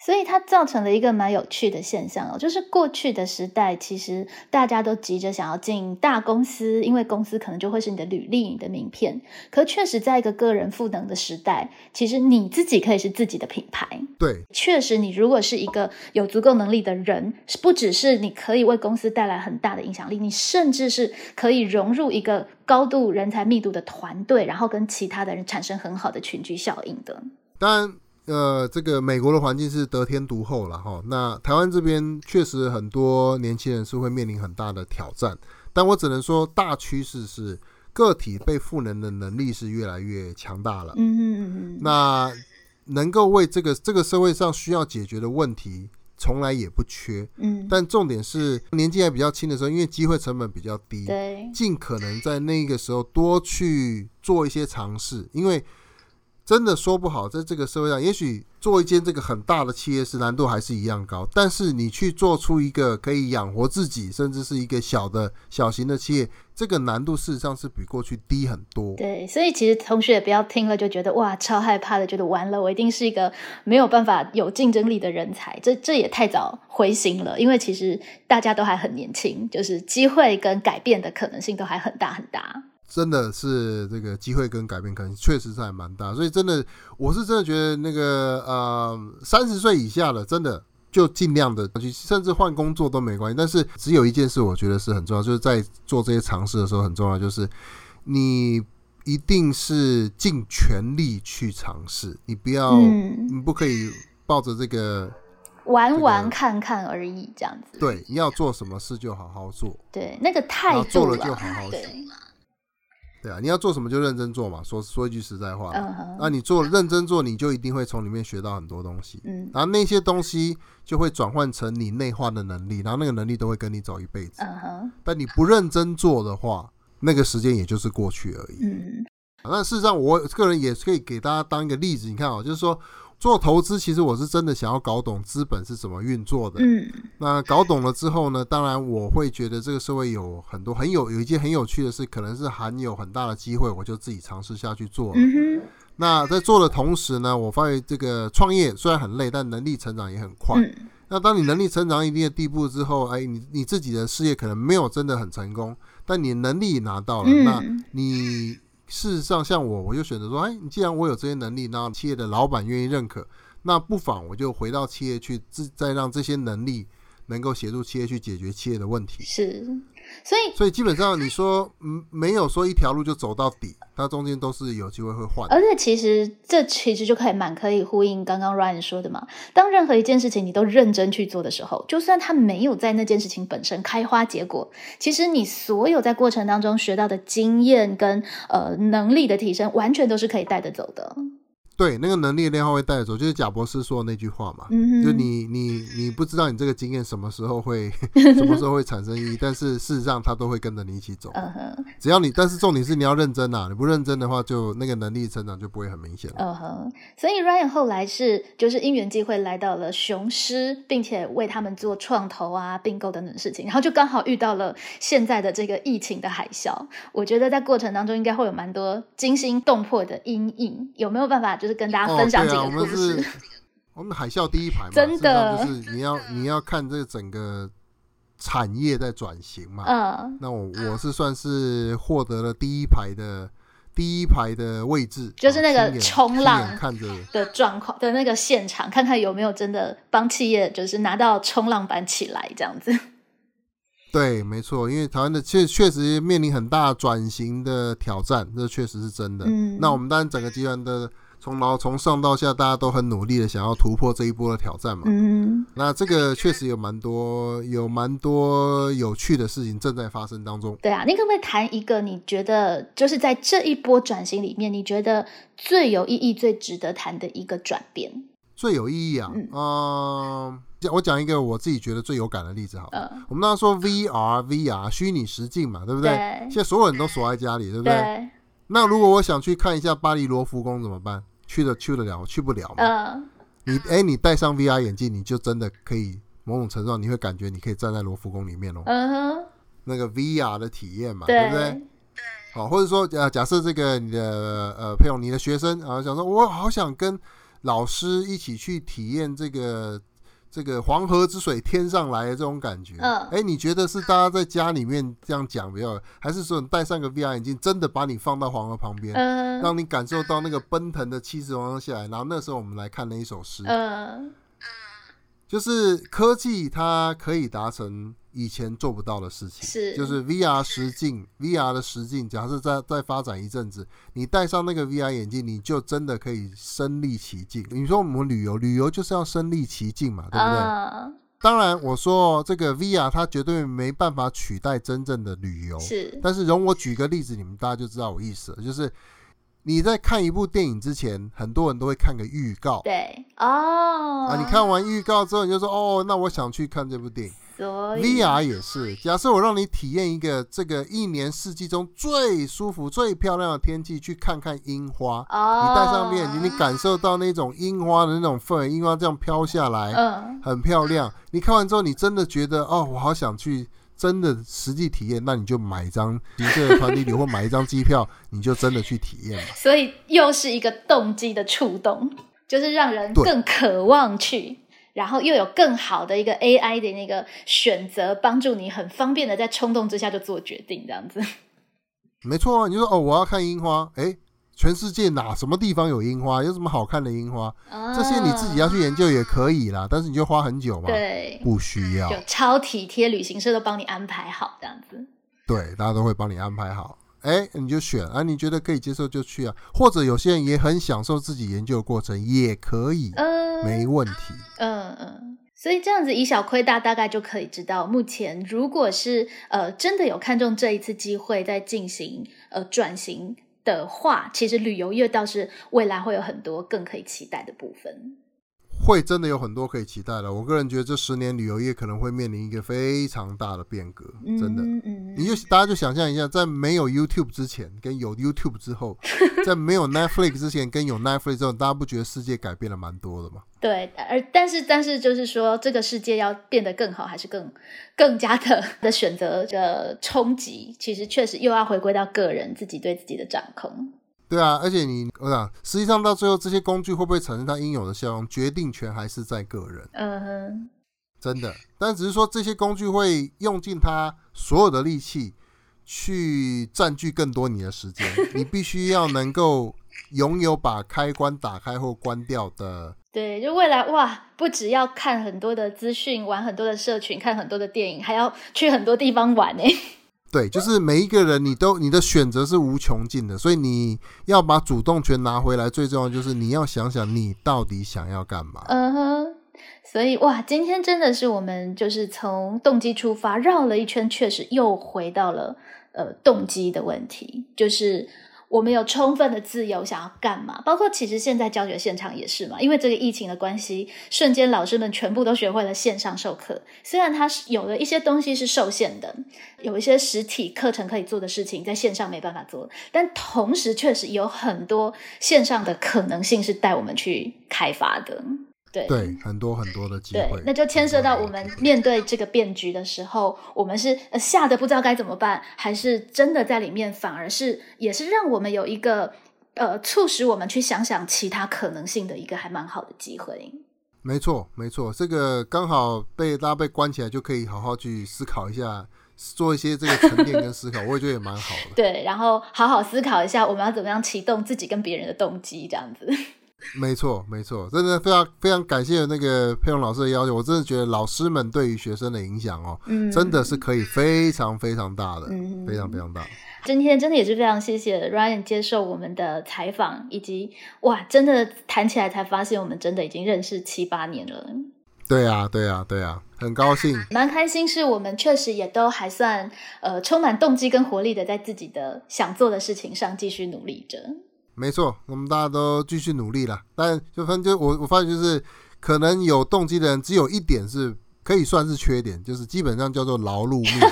所以它造成了一个蛮有趣的现象哦，就是过去的时代，其实大家都急着想要进大公司，因为公司可能就会是你的履历、你的名片。可确实，在一个个人赋能的时代，其实你自己可以是自己的品牌。对，确实，你如果是一个有足够能力的人，不只是你可以为公司带来很大的影响力，你甚至是可以融入一个高度人才密度的团队，然后跟其他的人产生很好的群居效应的。当然。呃，这个美国的环境是得天独厚了哈。那台湾这边确实很多年轻人是会面临很大的挑战，但我只能说大趋势是个体被赋能的能力是越来越强大了。嗯嗯嗯。那能够为这个这个社会上需要解决的问题，从来也不缺。嗯。但重点是年纪还比较轻的时候，因为机会成本比较低，对，尽可能在那个时候多去做一些尝试，因为。真的说不好，在这个社会上，也许做一间这个很大的企业是难度还是一样高，但是你去做出一个可以养活自己，甚至是一个小的小型的企业，这个难度事实上是比过去低很多。对，所以其实同学也不要听了就觉得哇超害怕的，觉得完了，我一定是一个没有办法有竞争力的人才，这这也太早回心了。因为其实大家都还很年轻，就是机会跟改变的可能性都还很大很大。真的是这个机会跟改变可能确实是还蛮大，所以真的我是真的觉得那个呃三十岁以下的真的就尽量的去，甚至换工作都没关系。但是只有一件事我觉得是很重要，就是在做这些尝试的时候很重要，就是你一定是尽全力去尝试，你不要你不可以抱着这个玩玩看看而已这样子。对，你要做什么事就好好做。对，那个态度做了就好好做。对啊，你要做什么就认真做嘛。说说一句实在话，那你做认真做，你就一定会从里面学到很多东西。嗯，然后那些东西就会转换成你内化的能力，然后那个能力都会跟你走一辈子。嗯哼。但你不认真做的话，那个时间也就是过去而已。嗯。那事实上，我个人也可以给大家当一个例子，你看啊，就是说。做投资，其实我是真的想要搞懂资本是怎么运作的。嗯，那搞懂了之后呢，当然我会觉得这个社会有很多很有有一件很有趣的事，可能是含有很大的机会，我就自己尝试下去做。嗯那在做的同时呢，我发现这个创业虽然很累，但能力成长也很快。那当你能力成长一定的地步之后，哎，你你自己的事业可能没有真的很成功，但你能力拿到了，那你。事实上，像我，我就选择说，哎，你既然我有这些能力，那企业的老板愿意认可，那不妨我就回到企业去，再让这些能力能够协助企业去解决企业的问题。是。所以，所以基本上你说，嗯，没有说一条路就走到底，它中间都是有机会会换。而且，其实这其实就可以蛮可以呼应刚刚 Ryan 说的嘛。当任何一件事情你都认真去做的时候，就算它没有在那件事情本身开花结果，其实你所有在过程当中学到的经验跟呃能力的提升，完全都是可以带得走的。对，那个能力的量化会带走，就是贾博士说的那句话嘛。就你你你不知道你这个经验什么时候会 [laughs] 什么时候会产生意义，但是事实上它都会跟着你一起走。嗯哼，只要你，但是重点是你要认真呐，你不认真的话，就那个能力成长就不会很明显了。嗯哼，所以 Ryan 后来是就是因缘机会来到了雄狮，并且为他们做创投啊、并购等等事情，然后就刚好遇到了现在的这个疫情的海啸。我觉得在过程当中应该会有蛮多惊心动魄的阴影，有没有办法就？是跟大家分享这个故事。我们海啸第一排嘛，真的就是你要你要看这整个产业在转型嘛。嗯，那我我是算是获得了第一排的第一排的位置，就是那个冲浪看着的状况的那个现场，看看有没有真的帮企业就是拿到冲浪板起来这样子。[laughs] 对，没错，因为台湾的确确实面临很大转型的挑战，这确实是真的。嗯，那我们当然整个集团的。从然后从上到下，大家都很努力的想要突破这一波的挑战嘛。嗯，那这个确实有蛮多有蛮多有趣的事情正在发生当中。对啊，你可不可以谈一个你觉得就是在这一波转型里面，你觉得最有意义、最值得谈的一个转变？最有意义啊，嗯，我讲一个我自己觉得最有感的例子好。嗯，我们刚刚说 VR、VR 虚拟实境嘛，对不对？现在所有人都锁在家里，对不对？那如果我想去看一下巴黎罗浮宫怎么办？去的去得了，去不了嘛？嗯。你哎，你戴上 VR 眼镜，你就真的可以某种程度上，你会感觉你可以站在罗浮宫里面哦。嗯哼。那个 VR 的体验嘛，对不对？对。好，或者说呃，假设这个你的呃，佩蓉，你的学生啊，想说我好想跟老师一起去体验这个这个黄河之水天上来的这种感觉。嗯，哎，你觉得是大家在家里面这样讲比较，还是说你戴上个 VR 眼镜，真的把你放到黄河旁边，让你感受到那个奔腾的气势往上下来？然后那时候我们来看那一首诗。嗯。就是科技，它可以达成以前做不到的事情。是，就是 VR 实境，VR 的实境，假设再再发展一阵子，你戴上那个 VR 眼镜，你就真的可以身临其境。你说我们旅游，旅游就是要身临其境嘛，对不对？当然，我说这个 VR 它绝对没办法取代真正的旅游。是，但是容我举个例子，你们大家就知道我意思了，就是。你在看一部电影之前，很多人都会看个预告。对哦，啊，你看完预告之后，你就说哦，那我想去看这部电影。VR 也是，假设我让你体验一个这个一年四季中最舒服、最漂亮的天气，去看看樱花。哦，你戴上面镜，你感受到那种樱花的那种氛围，樱花这样飘下来，嗯，很漂亮。你看完之后，你真的觉得哦，我好想去。真的实际体验，那你就买一张旅社团体旅，或买一张机票，你就真的去体验。[laughs] 所以又是一个动机的触动，就是让人更渴望去，然后又有更好的一个 AI 的那个选择，帮助你很方便的在冲动之下就做决定，这样子。没错啊，你就说哦，我要看樱花，哎。全世界哪什么地方有樱花？有什么好看的樱花？这些你自己要去研究也可以啦，但是你就花很久嘛。对，不需要。就超体贴，旅行社都帮你安排好这样子。对，大家都会帮你安排好。哎，你就选啊，你觉得可以接受就去啊。或者有些人也很享受自己研究的过程，也可以，嗯，没问题。嗯嗯。所以这样子以小亏大，大概就可以知道，目前如果是呃真的有看中这一次机会，在进行呃转型。的话，其实旅游业倒是未来会有很多更可以期待的部分。会真的有很多可以期待的。我个人觉得这十年旅游业可能会面临一个非常大的变革，真的。你就大家就想象一下，在没有 YouTube 之前跟有 YouTube 之后，[laughs] 在没有 Netflix 之前跟有 Netflix 之后，大家不觉得世界改变了蛮多的吗？对，而但是但是就是说，这个世界要变得更好，还是更更加的的选择的冲击，其实确实又要回归到个人自己对自己的掌控。对啊，而且你我想，实际上到最后，这些工具会不会产生它应有的效用，决定权还是在个人。嗯哼，真的。但只是说，这些工具会用尽它所有的力气，去占据更多你的时间。[laughs] 你必须要能够拥有把开关打开或关掉的。[laughs] 对，就未来哇，不只要看很多的资讯，玩很多的社群，看很多的电影，还要去很多地方玩呢。对，就是每一个人，你都你的选择是无穷尽的，所以你要把主动权拿回来。最重要就是你要想想，你到底想要干嘛。嗯哼，所以哇，今天真的是我们就是从动机出发绕了一圈，确实又回到了呃动机的问题，就是。我们有充分的自由，想要干嘛？包括其实现在教学现场也是嘛，因为这个疫情的关系，瞬间老师们全部都学会了线上授课。虽然它是有的一些东西是受限的，有一些实体课程可以做的事情，在线上没办法做，但同时确实有很多线上的可能性是带我们去开发的。对，很多很多的机会，那就牵涉到我们面对这个变局的时候，我们是吓得不知道该怎么办，还是真的在里面反而是也是让我们有一个呃，促使我们去想想其他可能性的一个还蛮好的机会。没错，没错，这个刚好被大家被关起来，就可以好好去思考一下，做一些这个沉淀跟思考，我也觉得也蛮好的。[laughs] 对，然后好好思考一下，我们要怎么样启动自己跟别人的动机，这样子。没错，没错，真的非常非常感谢那个佩蓉老师的要求。我真的觉得老师们对于学生的影响哦，真的是可以非常非常大的，非常非常大。今天真的也是非常谢谢 Ryan 接受我们的采访，以及哇，真的谈起来才发现我们真的已经认识七八年了。对啊，对啊，对啊，很高兴，蛮开心，是我们确实也都还算呃充满动机跟活力的，在自己的想做的事情上继续努力着。没错，我们大家都继续努力了。但就反正就我我发现就是，可能有动机的人只有一点是可以算是缺点，就是基本上叫做劳碌命。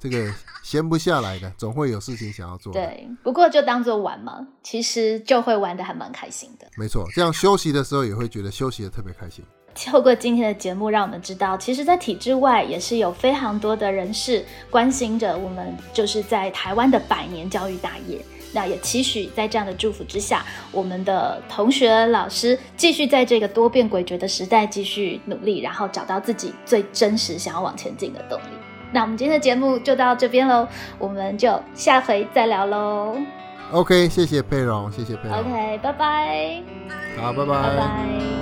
这个闲不下来的，总会有事情想要做。对，不过就当做玩嘛，其实就会玩的还蛮开心的。没错，这样休息的时候也会觉得休息的特别开心。透过今天的节目，让我们知道，其实，在体制外也是有非常多的人士关心着我们，就是在台湾的百年教育大业。那也期许在这样的祝福之下我们的同学老师继续在这个多变诡谲的时代继续努力然后找到自己最真实想要往前进的动力。那我们今天的节目就到这边喽我们就下回再聊喽。Ok 谢谢佩蓉谢谢佩蓉。Ok 拜拜。好拜拜。拜拜。